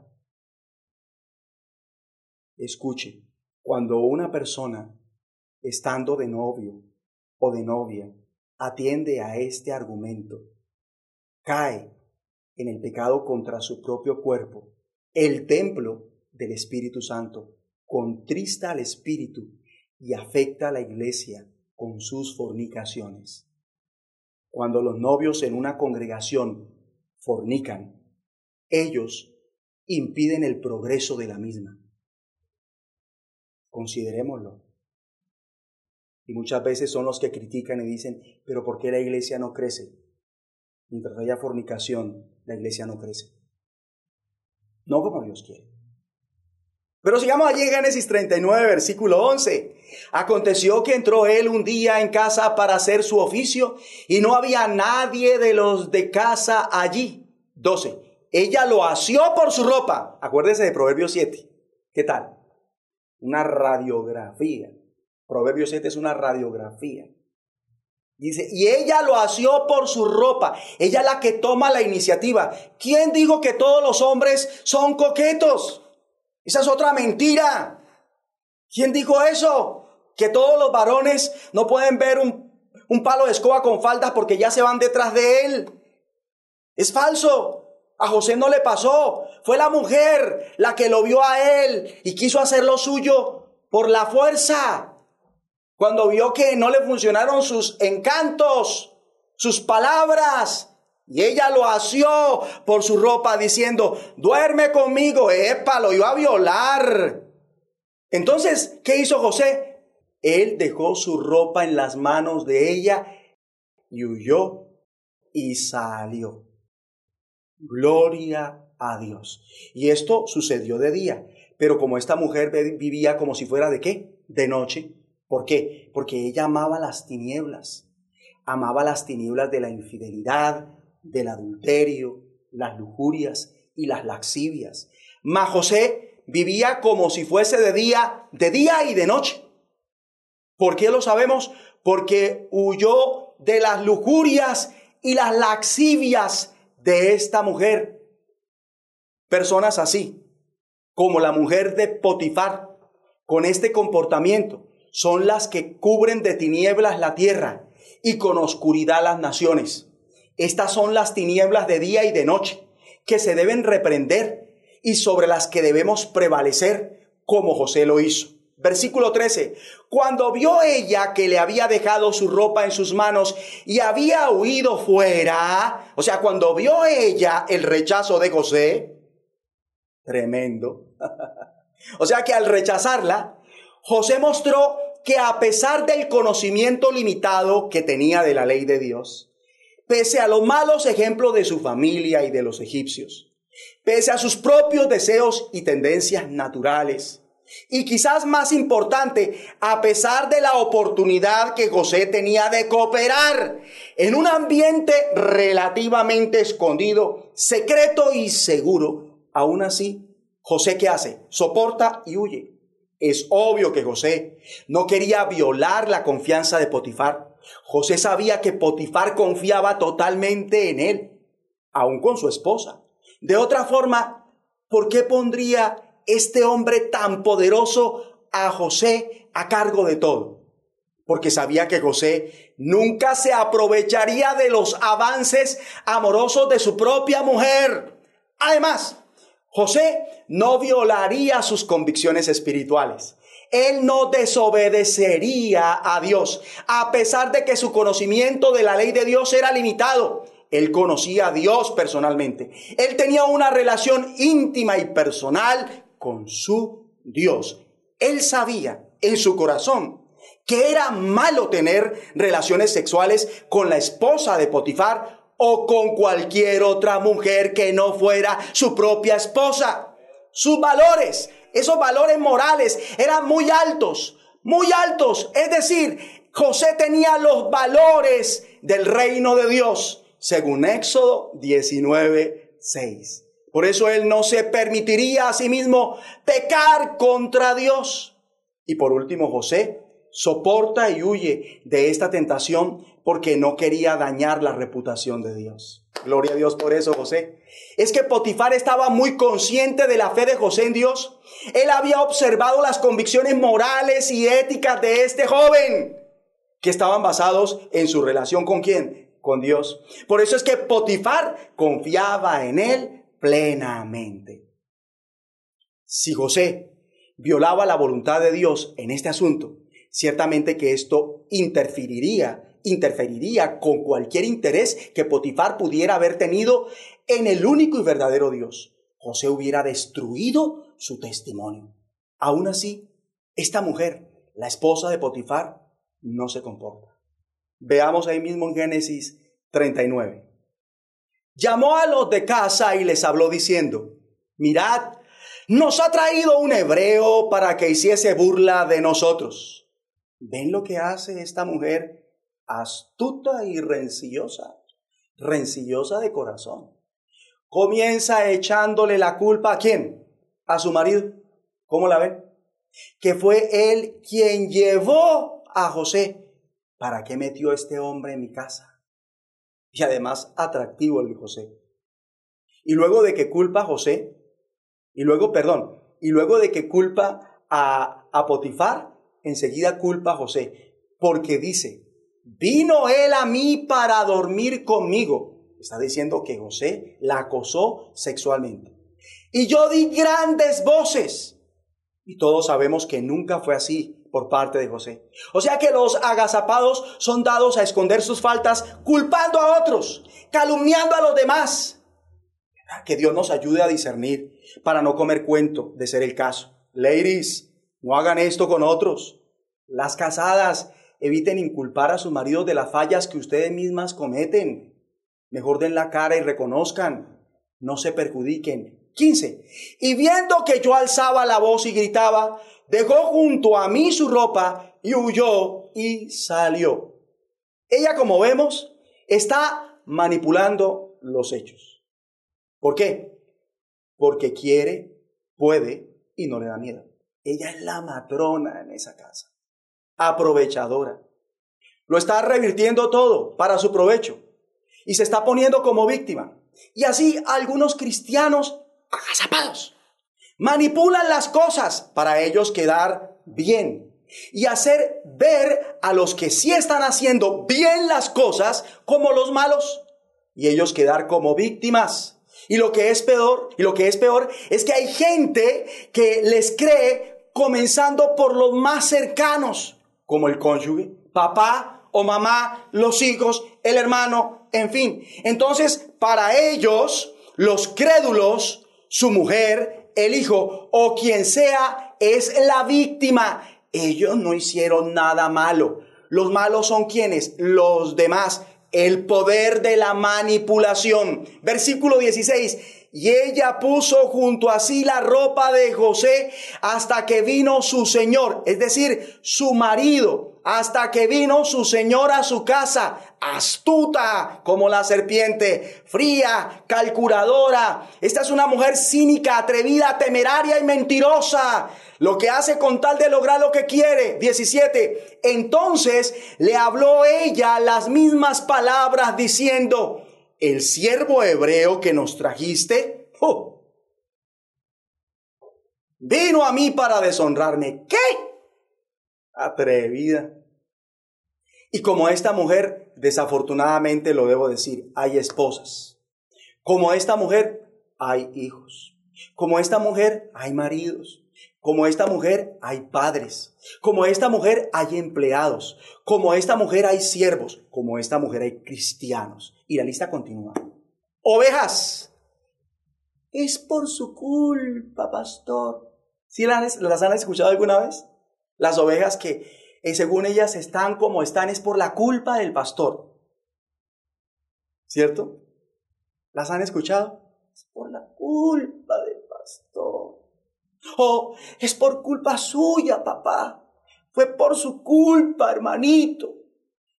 Escuche, cuando una persona, estando de novio o de novia, atiende a este argumento, cae en el pecado contra su propio cuerpo, el templo del Espíritu Santo, contrista al Espíritu y afecta a la iglesia con sus fornicaciones. Cuando los novios en una congregación fornican, ellos impiden el progreso de la misma. Considerémoslo. Y muchas veces son los que critican y dicen, pero ¿por qué la iglesia no crece? Mientras haya fornicación, la iglesia no crece. No como Dios quiere. Pero sigamos allí en Génesis 39, versículo 11. Aconteció que entró él un día en casa para hacer su oficio y no había nadie de los de casa allí. 12. Ella lo asió por su ropa. Acuérdese de Proverbio 7. ¿Qué tal? Una radiografía. Proverbio 7 es una radiografía. Dice, y ella lo asió por su ropa. Ella la que toma la iniciativa. ¿Quién dijo que todos los hombres son coquetos? Esa es otra mentira. ¿Quién dijo eso? Que todos los varones no pueden ver un, un palo de escoba con faldas porque ya se van detrás de él. Es falso. A José no le pasó. Fue la mujer la que lo vio a él y quiso hacer lo suyo por la fuerza. Cuando vio que no le funcionaron sus encantos, sus palabras, y ella lo asió por su ropa diciendo, duerme conmigo, epa, lo iba a violar. Entonces, ¿qué hizo José? Él dejó su ropa en las manos de ella y huyó y salió. Gloria a Dios. Y esto sucedió de día, pero como esta mujer vivía como si fuera de qué? De noche. ¿Por qué? Porque ella amaba las tinieblas, amaba las tinieblas de la infidelidad, del adulterio, las lujurias y las laxivias. Mas José vivía como si fuese de día, de día y de noche. ¿Por qué lo sabemos? Porque huyó de las lujurias y las laxivias de esta mujer. Personas así, como la mujer de Potifar, con este comportamiento, son las que cubren de tinieblas la tierra y con oscuridad las naciones. Estas son las tinieblas de día y de noche que se deben reprender y sobre las que debemos prevalecer como José lo hizo. Versículo 13. Cuando vio ella que le había dejado su ropa en sus manos y había huido fuera, o sea, cuando vio ella el rechazo de José, tremendo. o sea que al rechazarla, José mostró que a pesar del conocimiento limitado que tenía de la ley de Dios, pese a los malos ejemplos de su familia y de los egipcios, pese a sus propios deseos y tendencias naturales, y quizás más importante, a pesar de la oportunidad que José tenía de cooperar en un ambiente relativamente escondido, secreto y seguro, aún así, José ¿qué hace? Soporta y huye. Es obvio que José no quería violar la confianza de Potifar. José sabía que Potifar confiaba totalmente en él, aún con su esposa. De otra forma, ¿por qué pondría este hombre tan poderoso a José a cargo de todo? Porque sabía que José nunca se aprovecharía de los avances amorosos de su propia mujer. Además, José no violaría sus convicciones espirituales. Él no desobedecería a Dios, a pesar de que su conocimiento de la ley de Dios era limitado. Él conocía a Dios personalmente. Él tenía una relación íntima y personal con su Dios. Él sabía en su corazón que era malo tener relaciones sexuales con la esposa de Potifar o con cualquier otra mujer que no fuera su propia esposa. Sus valores, esos valores morales eran muy altos, muy altos. Es decir, José tenía los valores del reino de Dios, según Éxodo 19, 6. Por eso él no se permitiría a sí mismo pecar contra Dios. Y por último, José soporta y huye de esta tentación porque no quería dañar la reputación de Dios. Gloria a Dios por eso, José. Es que Potifar estaba muy consciente de la fe de José en Dios. Él había observado las convicciones morales y éticas de este joven, que estaban basados en su relación con quién? Con Dios. Por eso es que Potifar confiaba en él plenamente. Si José violaba la voluntad de Dios en este asunto, ciertamente que esto interferiría, interferiría con cualquier interés que Potifar pudiera haber tenido en el único y verdadero Dios. José hubiera destruido su testimonio. Aún así, esta mujer, la esposa de Potifar, no se comporta. Veamos ahí mismo en Génesis 39. Llamó a los de casa y les habló diciendo, mirad, nos ha traído un hebreo para que hiciese burla de nosotros. ¿Ven lo que hace esta mujer astuta y rencillosa? Rencillosa de corazón. Comienza echándole la culpa a quién? A su marido. ¿Cómo la ven? Que fue él quien llevó a José. ¿Para qué metió este hombre en mi casa? Y además atractivo el José. Y luego de que culpa a José, y luego, perdón, y luego de que culpa a, a Potifar, enseguida culpa a José, porque dice, vino él a mí para dormir conmigo. Está diciendo que José la acosó sexualmente. Y yo di grandes voces. Y todos sabemos que nunca fue así por parte de José. O sea que los agazapados son dados a esconder sus faltas culpando a otros, calumniando a los demás. Que Dios nos ayude a discernir para no comer cuento de ser el caso. Ladies, no hagan esto con otros. Las casadas eviten inculpar a sus maridos de las fallas que ustedes mismas cometen. Mejor den la cara y reconozcan. No se perjudiquen. 15. Y viendo que yo alzaba la voz y gritaba, dejó junto a mí su ropa y huyó y salió. Ella, como vemos, está manipulando los hechos. ¿Por qué? Porque quiere, puede y no le da miedo. Ella es la matrona en esa casa aprovechadora. Lo está revirtiendo todo para su provecho y se está poniendo como víctima. Y así algunos cristianos agazapados manipulan las cosas para ellos quedar bien y hacer ver a los que sí están haciendo bien las cosas como los malos y ellos quedar como víctimas. Y lo que es peor, y lo que es peor es que hay gente que les cree comenzando por los más cercanos como el cónyuge, papá o mamá, los hijos, el hermano, en fin. Entonces, para ellos, los crédulos, su mujer, el hijo o quien sea, es la víctima, ellos no hicieron nada malo. Los malos son quienes? Los demás. El poder de la manipulación. Versículo 16. Y ella puso junto a sí la ropa de José hasta que vino su señor, es decir, su marido, hasta que vino su señor a su casa, astuta como la serpiente, fría, calculadora. Esta es una mujer cínica, atrevida, temeraria y mentirosa. Lo que hace con tal de lograr lo que quiere. 17. Entonces le habló ella las mismas palabras diciendo, el siervo hebreo que nos trajiste, ¡oh! vino a mí para deshonrarme. ¿Qué? Atrevida. Y como esta mujer, desafortunadamente lo debo decir, hay esposas. Como esta mujer, hay hijos. Como esta mujer, hay maridos. Como esta mujer hay padres. Como esta mujer hay empleados. Como esta mujer hay siervos. Como esta mujer hay cristianos. Y la lista continúa. Ovejas. Es por su culpa, pastor. ¿Sí las, han escuchado alguna vez? Las ovejas que eh, según ellas están como están es por la culpa del pastor. ¿Cierto? ¿Las han escuchado? Es por la culpa del. Oh, es por culpa suya, papá. Fue por su culpa, hermanito.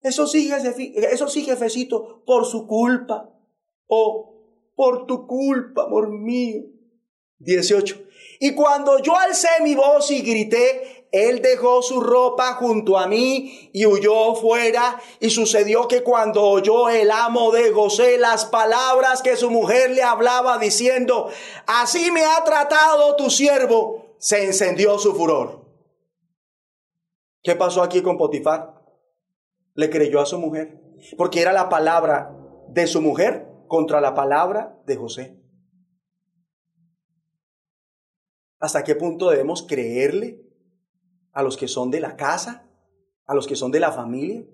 Eso sí, eso sí, jefecito, por su culpa. Oh, por tu culpa, amor mío. 18. Y cuando yo alcé mi voz y grité, él dejó su ropa junto a mí y huyó fuera. Y sucedió que cuando oyó el amo de José las palabras que su mujer le hablaba diciendo, así me ha tratado tu siervo, se encendió su furor. ¿Qué pasó aquí con Potifar? Le creyó a su mujer, porque era la palabra de su mujer contra la palabra de José. ¿Hasta qué punto debemos creerle a los que son de la casa, a los que son de la familia?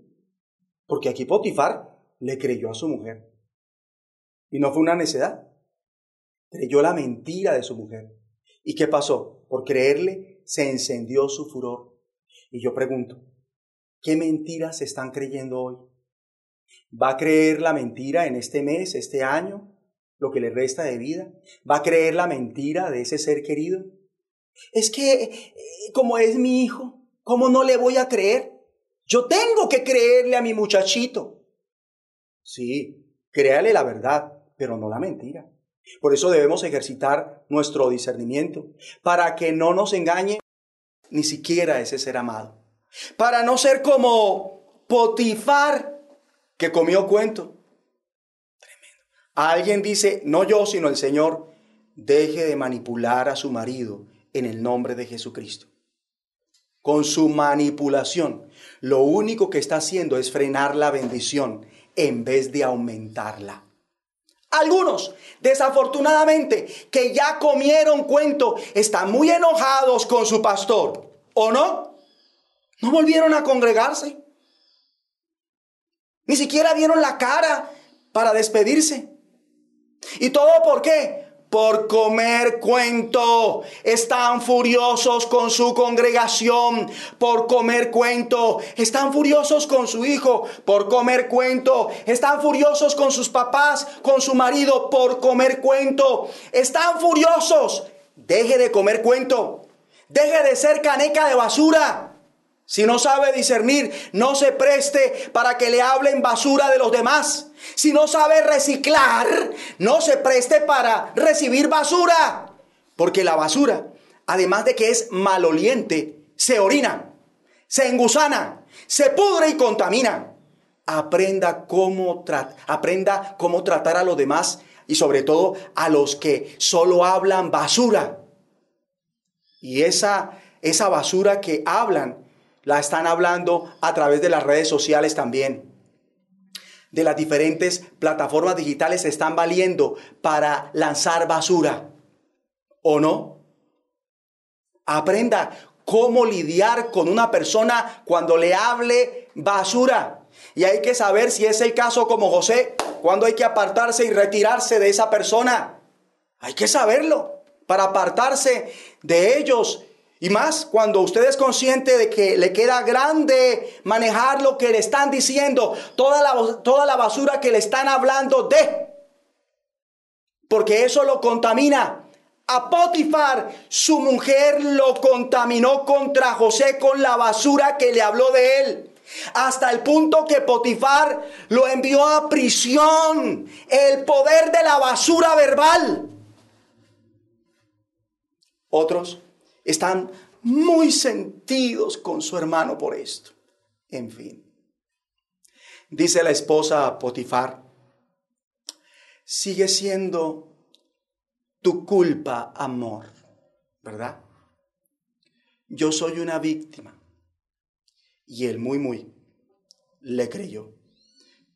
Porque aquí Potifar le creyó a su mujer. Y no fue una necedad. Creyó la mentira de su mujer. ¿Y qué pasó? Por creerle se encendió su furor. Y yo pregunto, ¿qué mentiras están creyendo hoy? ¿Va a creer la mentira en este mes, este año, lo que le resta de vida? ¿Va a creer la mentira de ese ser querido? Es que, eh, como es mi hijo, ¿cómo no le voy a creer? Yo tengo que creerle a mi muchachito. Sí, créale la verdad, pero no la mentira. Por eso debemos ejercitar nuestro discernimiento, para que no nos engañe ni siquiera ese ser amado. Para no ser como Potifar, que comió cuento. Tremendo. Alguien dice, no yo, sino el Señor, deje de manipular a su marido en el nombre de Jesucristo. Con su manipulación, lo único que está haciendo es frenar la bendición en vez de aumentarla. Algunos, desafortunadamente, que ya comieron cuento, están muy enojados con su pastor, ¿o no? No volvieron a congregarse. Ni siquiera vieron la cara para despedirse. ¿Y todo por qué? Por comer cuento. Están furiosos con su congregación por comer cuento. Están furiosos con su hijo por comer cuento. Están furiosos con sus papás, con su marido por comer cuento. Están furiosos. Deje de comer cuento. Deje de ser caneca de basura. Si no sabe discernir, no se preste para que le hablen basura de los demás. Si no sabe reciclar, no se preste para recibir basura. Porque la basura, además de que es maloliente, se orina, se engusana, se pudre y contamina. Aprenda cómo, aprenda cómo tratar a los demás y sobre todo a los que solo hablan basura. Y esa, esa basura que hablan la están hablando a través de las redes sociales también. De las diferentes plataformas digitales se están valiendo para lanzar basura. ¿O no? Aprenda cómo lidiar con una persona cuando le hable basura. Y hay que saber si es el caso como José, cuando hay que apartarse y retirarse de esa persona. Hay que saberlo para apartarse de ellos Y más cuando usted es consciente de que le queda grande manejar lo que le están diciendo, toda la, toda la basura que le están hablando de. Porque eso lo contamina. A Potifar, su mujer lo contaminó contra José con la basura que le habló de él. Hasta el punto que Potifar lo envió a prisión. El poder de la basura verbal. Otros están muy sentidos con su hermano por esto. En fin. Dice la esposa Potifar, sigue siendo tu culpa, amor, ¿verdad? Yo soy una víctima. Y él muy, muy le creyó.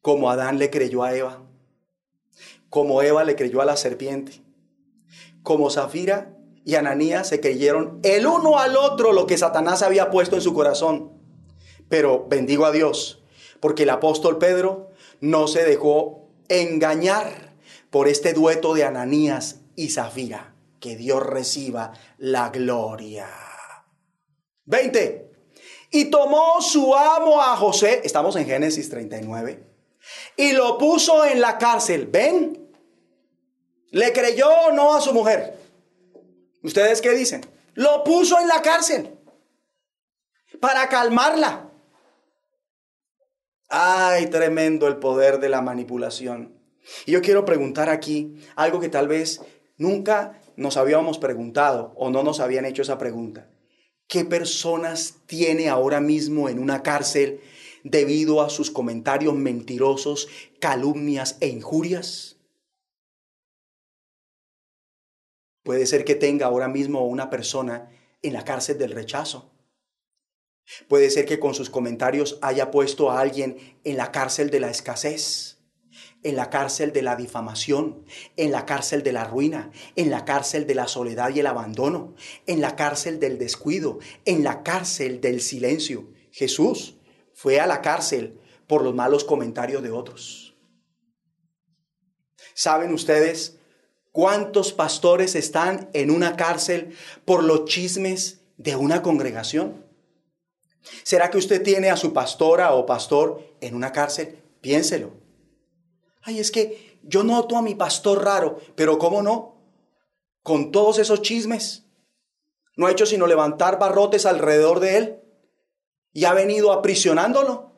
Como Adán le creyó a Eva. Como Eva le creyó a la serpiente. Como Zafira y Ananías se creyeron el uno al otro lo que Satanás había puesto en su corazón. Pero bendigo a Dios, porque el apóstol Pedro no se dejó engañar por este dueto de Ananías y Zafira. Que Dios reciba la gloria. 20. Y tomó su amo a José, estamos en Génesis 39, y lo puso en la cárcel. ¿Ven? ¿Le creyó o no a su mujer? ¿Ustedes qué dicen? Lo puso en la cárcel para calmarla. Ay, tremendo el poder de la manipulación. Y yo quiero preguntar aquí algo que tal vez nunca nos habíamos preguntado o no nos habían hecho esa pregunta. ¿Qué personas tiene ahora mismo en una cárcel debido a sus comentarios mentirosos, calumnias e injurias? Puede ser que tenga ahora mismo una persona en la cárcel del rechazo. Puede ser que con sus comentarios haya puesto a alguien en la cárcel de la escasez, en la cárcel de la difamación, en la cárcel de la ruina, en la cárcel de la soledad y el abandono, en la cárcel del descuido, en la cárcel del silencio. Jesús fue a la cárcel por los malos comentarios de otros. ¿Saben ustedes ¿Cuántos pastores están en una cárcel por los chismes de una congregación? ¿Será que usted tiene a su pastora o pastor en una cárcel? Piénselo. Ay, es que yo noto a mi pastor raro, pero ¿cómo no? Con todos esos chismes. No ha hecho sino levantar barrotes alrededor de él y ha venido aprisionándolo.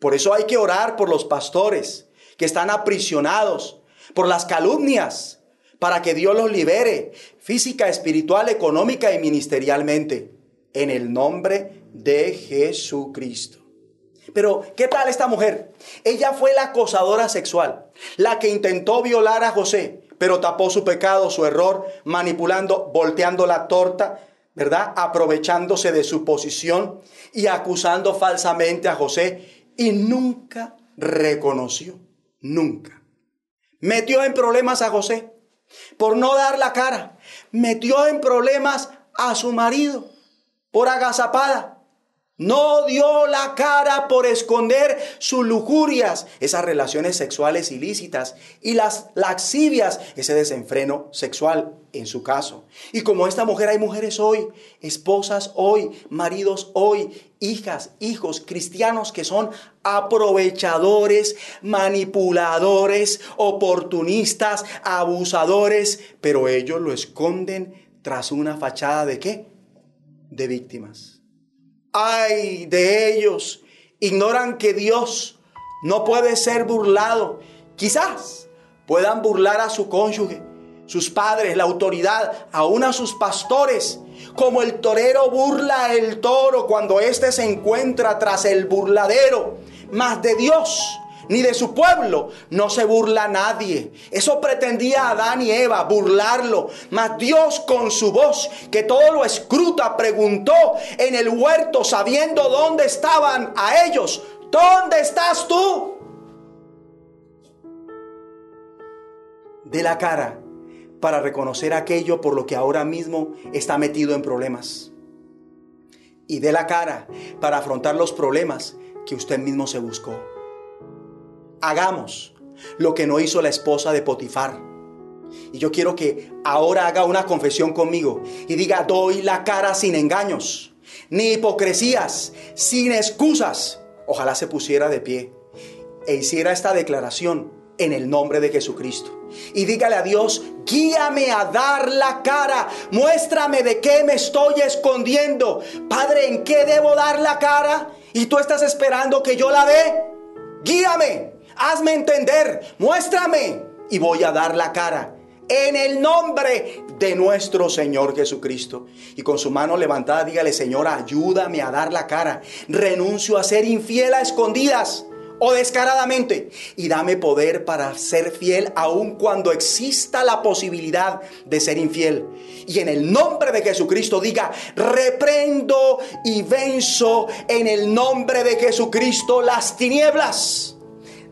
Por eso hay que orar por los pastores que están aprisionados por las calumnias, para que Dios los libere física, espiritual, económica y ministerialmente, en el nombre de Jesucristo. Pero, ¿qué tal esta mujer? Ella fue la acosadora sexual, la que intentó violar a José, pero tapó su pecado, su error, manipulando, volteando la torta, ¿verdad? Aprovechándose de su posición y acusando falsamente a José y nunca reconoció, nunca Metió en problemas a José por no dar la cara. Metió en problemas a su marido por agazapada. No dio la cara por esconder sus lujurias, esas relaciones sexuales ilícitas y las laxivias, ese desenfreno sexual en su caso. Y como esta mujer hay mujeres hoy, esposas hoy, maridos hoy, hijas, hijos cristianos que son aprovechadores, manipuladores, oportunistas, abusadores, pero ellos lo esconden tras una fachada de qué? De víctimas. Ay de ellos, ignoran que Dios no puede ser burlado. Quizás puedan burlar a su cónyuge, sus padres, la autoridad, aún a sus pastores, como el torero burla el toro cuando éste se encuentra tras el burladero, más de Dios ni de su pueblo no se burla nadie. Eso pretendía Adán y Eva, burlarlo. Mas Dios con su voz, que todo lo escruta, preguntó en el huerto, sabiendo dónde estaban a ellos, ¿dónde estás tú? De la cara para reconocer aquello por lo que ahora mismo está metido en problemas. Y de la cara para afrontar los problemas que usted mismo se buscó. Hagamos lo que no hizo la esposa de Potifar. Y yo quiero que ahora haga una confesión conmigo y diga, doy la cara sin engaños, ni hipocresías, sin excusas. Ojalá se pusiera de pie e hiciera esta declaración en el nombre de Jesucristo. Y dígale a Dios, guíame a dar la cara, muéstrame de qué me estoy escondiendo. Padre, ¿en qué debo dar la cara? Y tú estás esperando que yo la dé. Guíame, hazme entender, muéstrame. Y voy a dar la cara en el nombre de nuestro Señor Jesucristo. Y con su mano levantada, dígale, Señor, ayúdame a dar la cara. Renuncio a ser infiel a escondidas o descaradamente. Y dame poder para ser fiel aun cuando exista la posibilidad de ser infiel. Y en el nombre de Jesucristo diga, reprendo y venzo en el nombre de Jesucristo las tinieblas,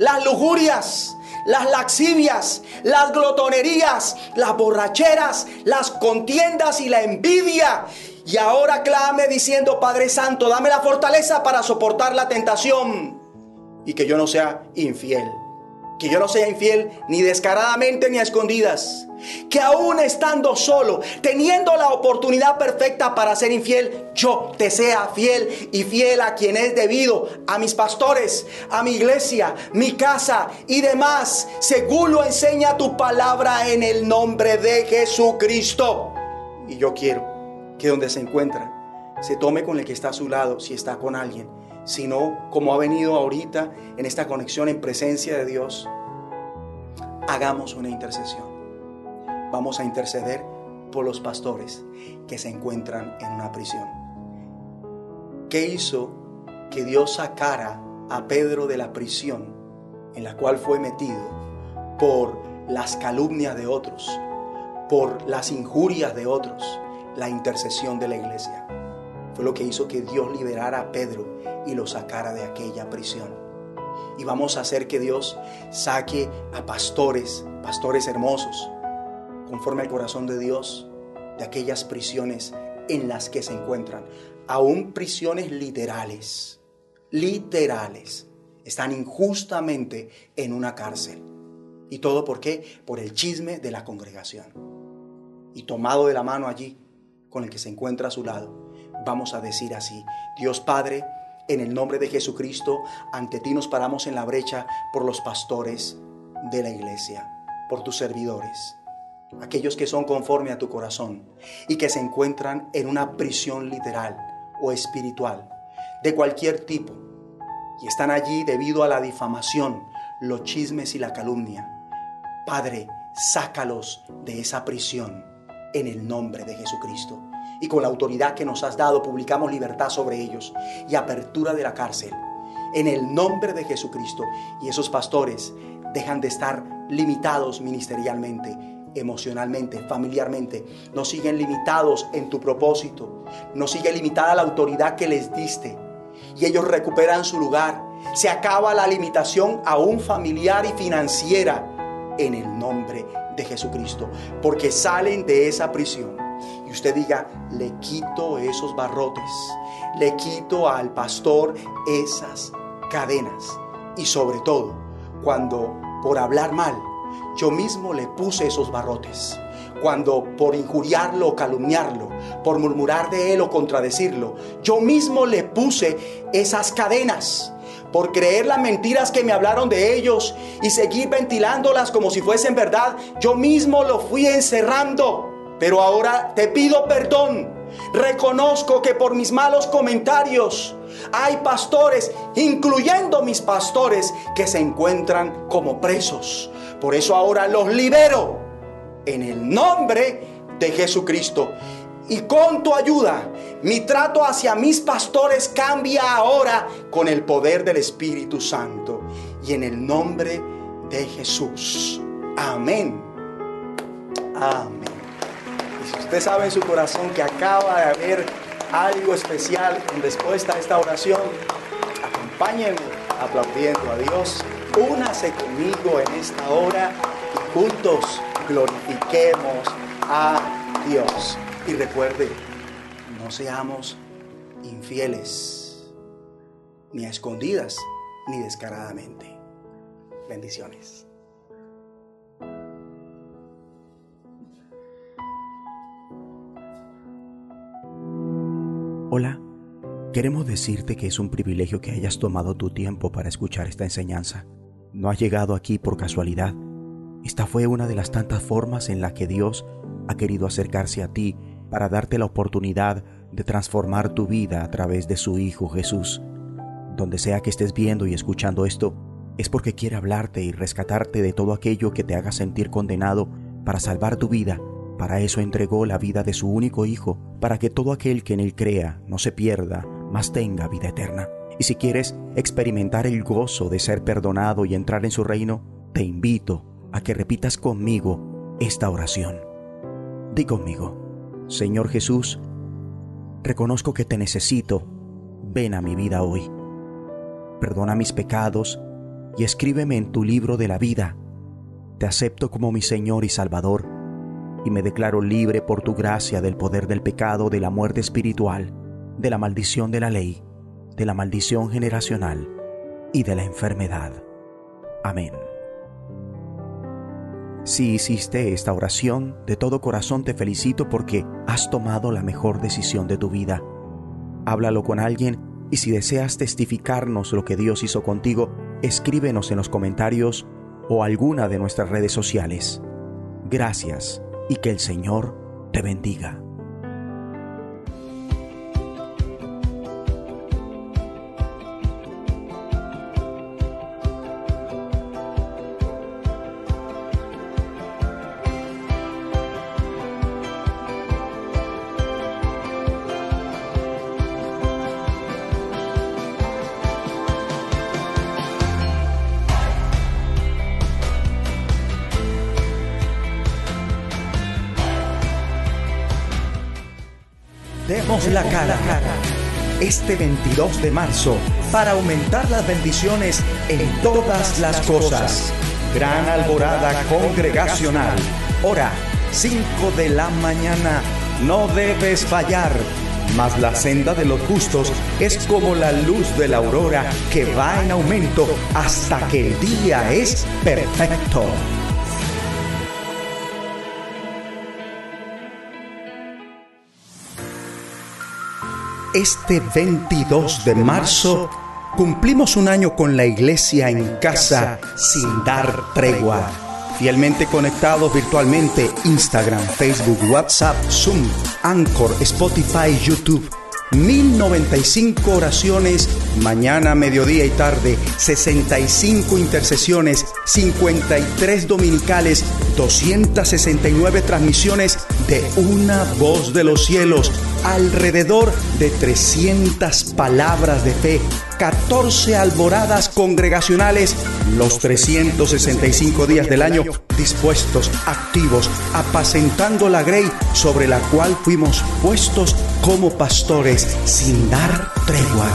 las lujurias, las laxivias, las glotonerías, las borracheras, las contiendas y la envidia. Y ahora clame diciendo, Padre Santo, dame la fortaleza para soportar la tentación y que yo no sea infiel. Que yo no sea infiel ni descaradamente ni a escondidas. Que aún estando solo, teniendo la oportunidad perfecta para ser infiel, yo te sea fiel y fiel a quien es debido, a mis pastores, a mi iglesia, mi casa y demás, según lo enseña tu palabra en el nombre de Jesucristo. Y yo quiero que donde se encuentra, se tome con el que está a su lado, si está con alguien sino como ha venido ahorita en esta conexión en presencia de Dios, hagamos una intercesión. Vamos a interceder por los pastores que se encuentran en una prisión. ¿Qué hizo que Dios sacara a Pedro de la prisión en la cual fue metido por las calumnias de otros, por las injurias de otros? La intercesión de la iglesia. Fue lo que hizo que Dios liberara a Pedro y lo sacara de aquella prisión. Y vamos a hacer que Dios saque a pastores, pastores hermosos, conforme al corazón de Dios, de aquellas prisiones en las que se encuentran. Aún prisiones literales, literales, están injustamente en una cárcel. ¿Y todo por qué? Por el chisme de la congregación. Y tomado de la mano allí, con el que se encuentra a su lado, vamos a decir así, Dios Padre, en el nombre de Jesucristo, ante ti nos paramos en la brecha por los pastores de la iglesia, por tus servidores, aquellos que son conforme a tu corazón y que se encuentran en una prisión literal o espiritual de cualquier tipo y están allí debido a la difamación, los chismes y la calumnia. Padre, sácalos de esa prisión en el nombre de Jesucristo y con la autoridad que nos has dado publicamos libertad sobre ellos y apertura de la cárcel. En el nombre de Jesucristo. Y esos pastores dejan de estar limitados ministerialmente, emocionalmente, familiarmente. No siguen limitados en tu propósito. No sigue limitada la autoridad que les diste. Y ellos recuperan su lugar. Se acaba la limitación aún familiar y financiera en el nombre de Jesucristo. Porque salen de esa prisión y usted diga, le quito esos barrotes, le quito al pastor esas cadenas. Y sobre todo, cuando por hablar mal, yo mismo le puse esos barrotes. Cuando por injuriarlo o calumniarlo, por murmurar de él o contradecirlo, yo mismo le puse esas cadenas por creer las mentiras que me hablaron de ellos y seguir ventilándolas como si fuesen verdad, yo mismo lo fui encerrando. Pero ahora te pido perdón. Reconozco que por mis malos comentarios hay pastores, incluyendo mis pastores, que se encuentran como presos. Por eso ahora los libero en el nombre de Jesucristo. Y con tu ayuda, mi trato hacia mis pastores cambia ahora con el poder del Espíritu Santo. Y en el nombre de Jesús. Amén. Amén. Usted sabe en su corazón que acaba de haber algo especial en respuesta a esta oración. Acompáñenme aplaudiendo a Dios. Únase conmigo en esta hora y juntos glorifiquemos a Dios. Y recuerde, no seamos infieles, ni a escondidas, ni descaradamente. Bendiciones. Hola, queremos decirte que es un privilegio que hayas tomado tu tiempo para escuchar esta enseñanza. No has llegado aquí por casualidad. Esta fue una de las tantas formas en las que Dios ha querido acercarse a ti para darte la oportunidad de transformar tu vida a través de su Hijo Jesús. Donde sea que estés viendo y escuchando esto, es porque quiere hablarte y rescatarte de todo aquello que te haga sentir condenado para salvar tu vida para eso entregó la vida de su único Hijo, para que todo aquel que en él crea no se pierda, mas tenga vida eterna. Y si quieres experimentar el gozo de ser perdonado y entrar en su reino, te invito a que repitas conmigo esta oración. Di conmigo, Señor Jesús, reconozco que te necesito, ven a mi vida hoy. Perdona mis pecados y escríbeme en tu libro de la vida. Te acepto como mi Señor y Salvador y me declaro libre por tu gracia del poder del pecado, de la muerte espiritual, de la maldición de la ley, de la maldición generacional y de la enfermedad. Amén. Si hiciste esta oración, de todo corazón te felicito porque has tomado la mejor decisión de tu vida. Háblalo con alguien y si deseas testificarnos lo que Dios hizo contigo, escríbenos en los comentarios o alguna de nuestras redes sociales. Gracias y que el Señor te bendiga. La cara este 22 de marzo para aumentar las bendiciones en todas las cosas. Gran alborada congregacional. Hora 5 de la mañana. No debes fallar. Mas la senda de los justos es como la luz de la aurora que va en aumento hasta que el día es perfecto. Este 22 de marzo cumplimos un año con la iglesia en casa sin dar tregua. Fielmente conectados virtualmente Instagram, Facebook, WhatsApp, Zoom, Anchor, Spotify, YouTube 1095 oraciones mañana, mediodía y tarde, 65 intercesiones, 53 dominicales, 269 transmisiones de una voz de los cielos, alrededor de 300 palabras de fe, 14 alboradas congregacionales, los 365 días del año dispuestos, activos, apacentando la grey sobre la cual fuimos puestos como pastores sin dar tregua.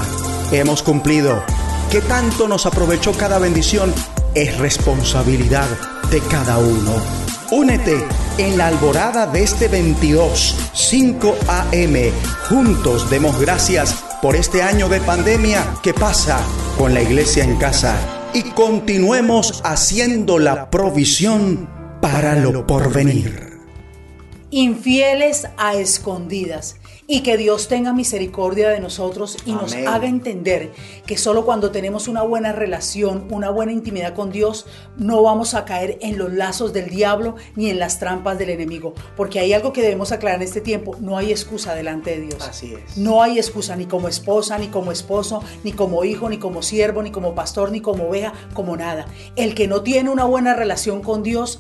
Hemos cumplido. ¿Qué tanto nos aprovechó cada bendición? Es responsabilidad de cada uno. Únete en la alborada de este 22, 5 a.m. Juntos demos gracias por este año de pandemia que pasa con la iglesia en casa y continuemos haciendo la provisión para lo porvenir. Infieles a escondidas y que Dios tenga misericordia de nosotros y nos haga entender que solo cuando tenemos una buena relación, una buena intimidad con Dios, no vamos a caer en los lazos del diablo ni en las trampas del enemigo. Porque hay algo que debemos aclarar en este tiempo, no hay excusa delante de Dios. Así es. No hay excusa ni como esposa, ni como esposo, ni como hijo, ni como siervo, ni como pastor, ni como oveja, como nada. El que no tiene una buena relación con Dios,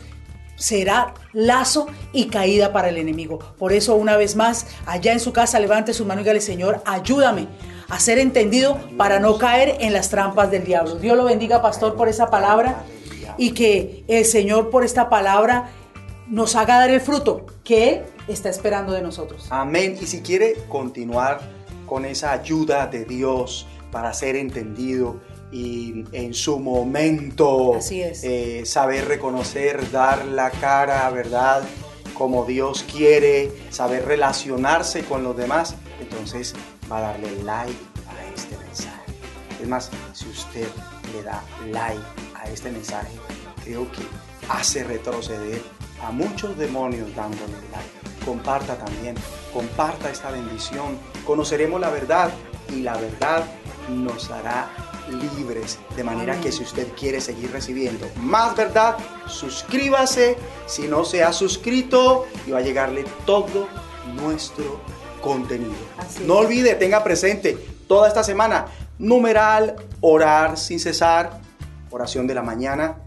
será lazo y caída para el enemigo. Por eso, una vez más, allá en su casa, levante su mano y dígale, Señor, ayúdame a ser entendido para no caer en las trampas del diablo. Dios lo bendiga, pastor, por esa palabra y que el Señor por esta palabra nos haga dar el fruto que Él está esperando de nosotros. Amén. Y si quiere continuar con esa ayuda de Dios para ser entendido, y en su momento eh, saber reconocer, dar la cara, ¿verdad? Como Dios quiere, saber relacionarse con los demás, entonces va a darle like a este mensaje. Es más, si usted le da like a este mensaje, creo que hace retroceder a muchos demonios dándole like comparta también, comparta esta bendición. Conoceremos la verdad y la verdad nos hará libres. De manera que si usted quiere seguir recibiendo más verdad, suscríbase. Si no se ha suscrito, y va a llegarle todo nuestro contenido. no olvide, tenga presente toda esta semana, numeral, orar sin cesar, oración de la mañana,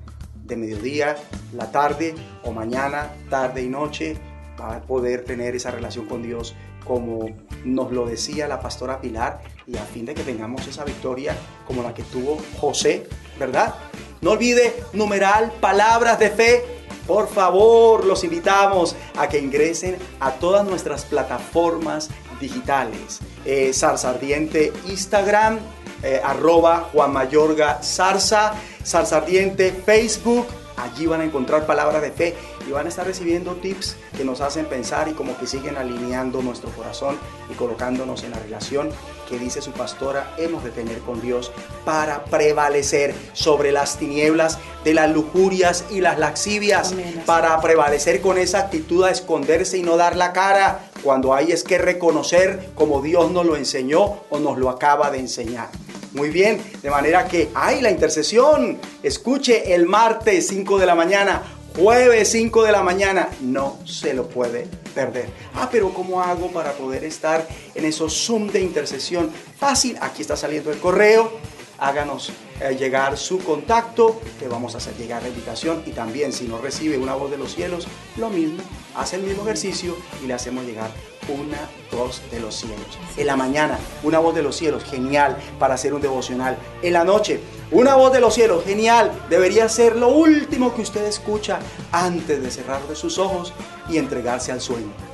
de mediodía, la tarde o mañana, tarde y noche, va a poder tener esa relación con Dios como nos lo decía la pastora Pilar y a fin de que tengamos esa victoria como la que tuvo José, ¿verdad? No olvide numeral palabras de fe. Por favor, los invitamos a que ingresen a todas nuestras plataformas digitales. Eh, Sarsardiente Instagram, eh, arroba Juan Mayorga Sarsardiente Facebook. Allí van a encontrar palabras de fe y van a estar recibiendo tips que nos hacen pensar y como que siguen alineando nuestro corazón y colocándonos en la relación que dice su pastora hemos de tener con Dios para prevalecer sobre las tinieblas de las lujurias y las laxivias, para prevalecer con esa actitud a esconderse y no dar la cara cuando hay es que reconocer como Dios nos lo enseñó o nos lo acaba de enseñar. Muy bien, de manera que hay la intercesión. Escuche el martes 5 de la mañana jueves 5 de la mañana, no se lo puede perder. Ah, pero ¿cómo hago para poder estar en esos Zoom de intercesión? Fácil, aquí está saliendo el correo, háganos eh, llegar su contacto, te vamos a hacer llegar la invitación y también si no recibe una voz de los cielos, lo mismo, hace el mismo ejercicio y le hacemos llegar una voz de los cielos. En la mañana, una voz de los cielos, genial para hacer un devocional. En la noche, una voz de los cielos, genial, debería ser lo último que usted escucha antes de cerrar de sus ojos y entregarse al sueño.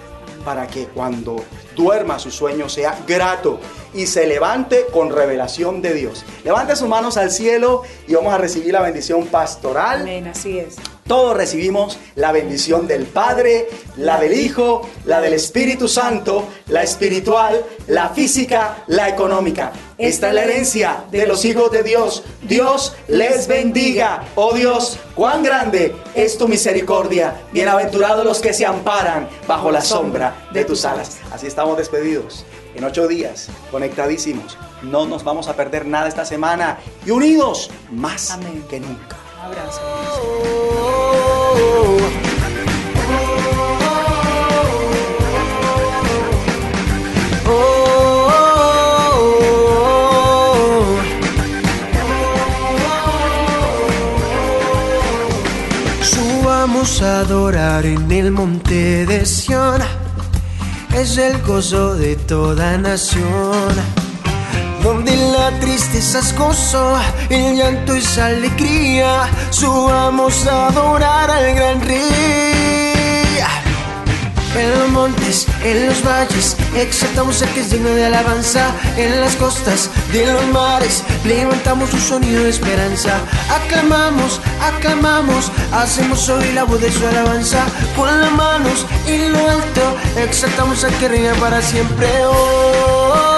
Para que cuando duerma su sueño sea grato y se levante con revelación de Dios. Levante sus manos al cielo y vamos a recibir la bendición pastoral. Amén, así es. Todos recibimos la bendición del Padre, la del Hijo, la del Espíritu Santo, la espiritual, la física, la económica. Esta es la herencia de los hijos de Dios. Dios les bendiga. Oh Dios, cuán grande es tu misericordia. Bienaventurados los que se amparan bajo la sombra de tus alas. Así estamos despedidos. En ocho días, conectadísimos. No nos vamos a perder nada esta semana y unidos más que nunca. Abrazo. Subamos a adorar en el monte de Sion, es el gozo de toda nación donde la tristeza es gozo, el llanto es alegría, subamos a adorar al gran rey. En los montes, en los valles, exaltamos al que es digno de alabanza. En las costas de los mares, levantamos un sonido de esperanza. Aclamamos, aclamamos, hacemos oír la voz de su alabanza. Con las manos en lo alto, exaltamos al que reina para siempre. Oh.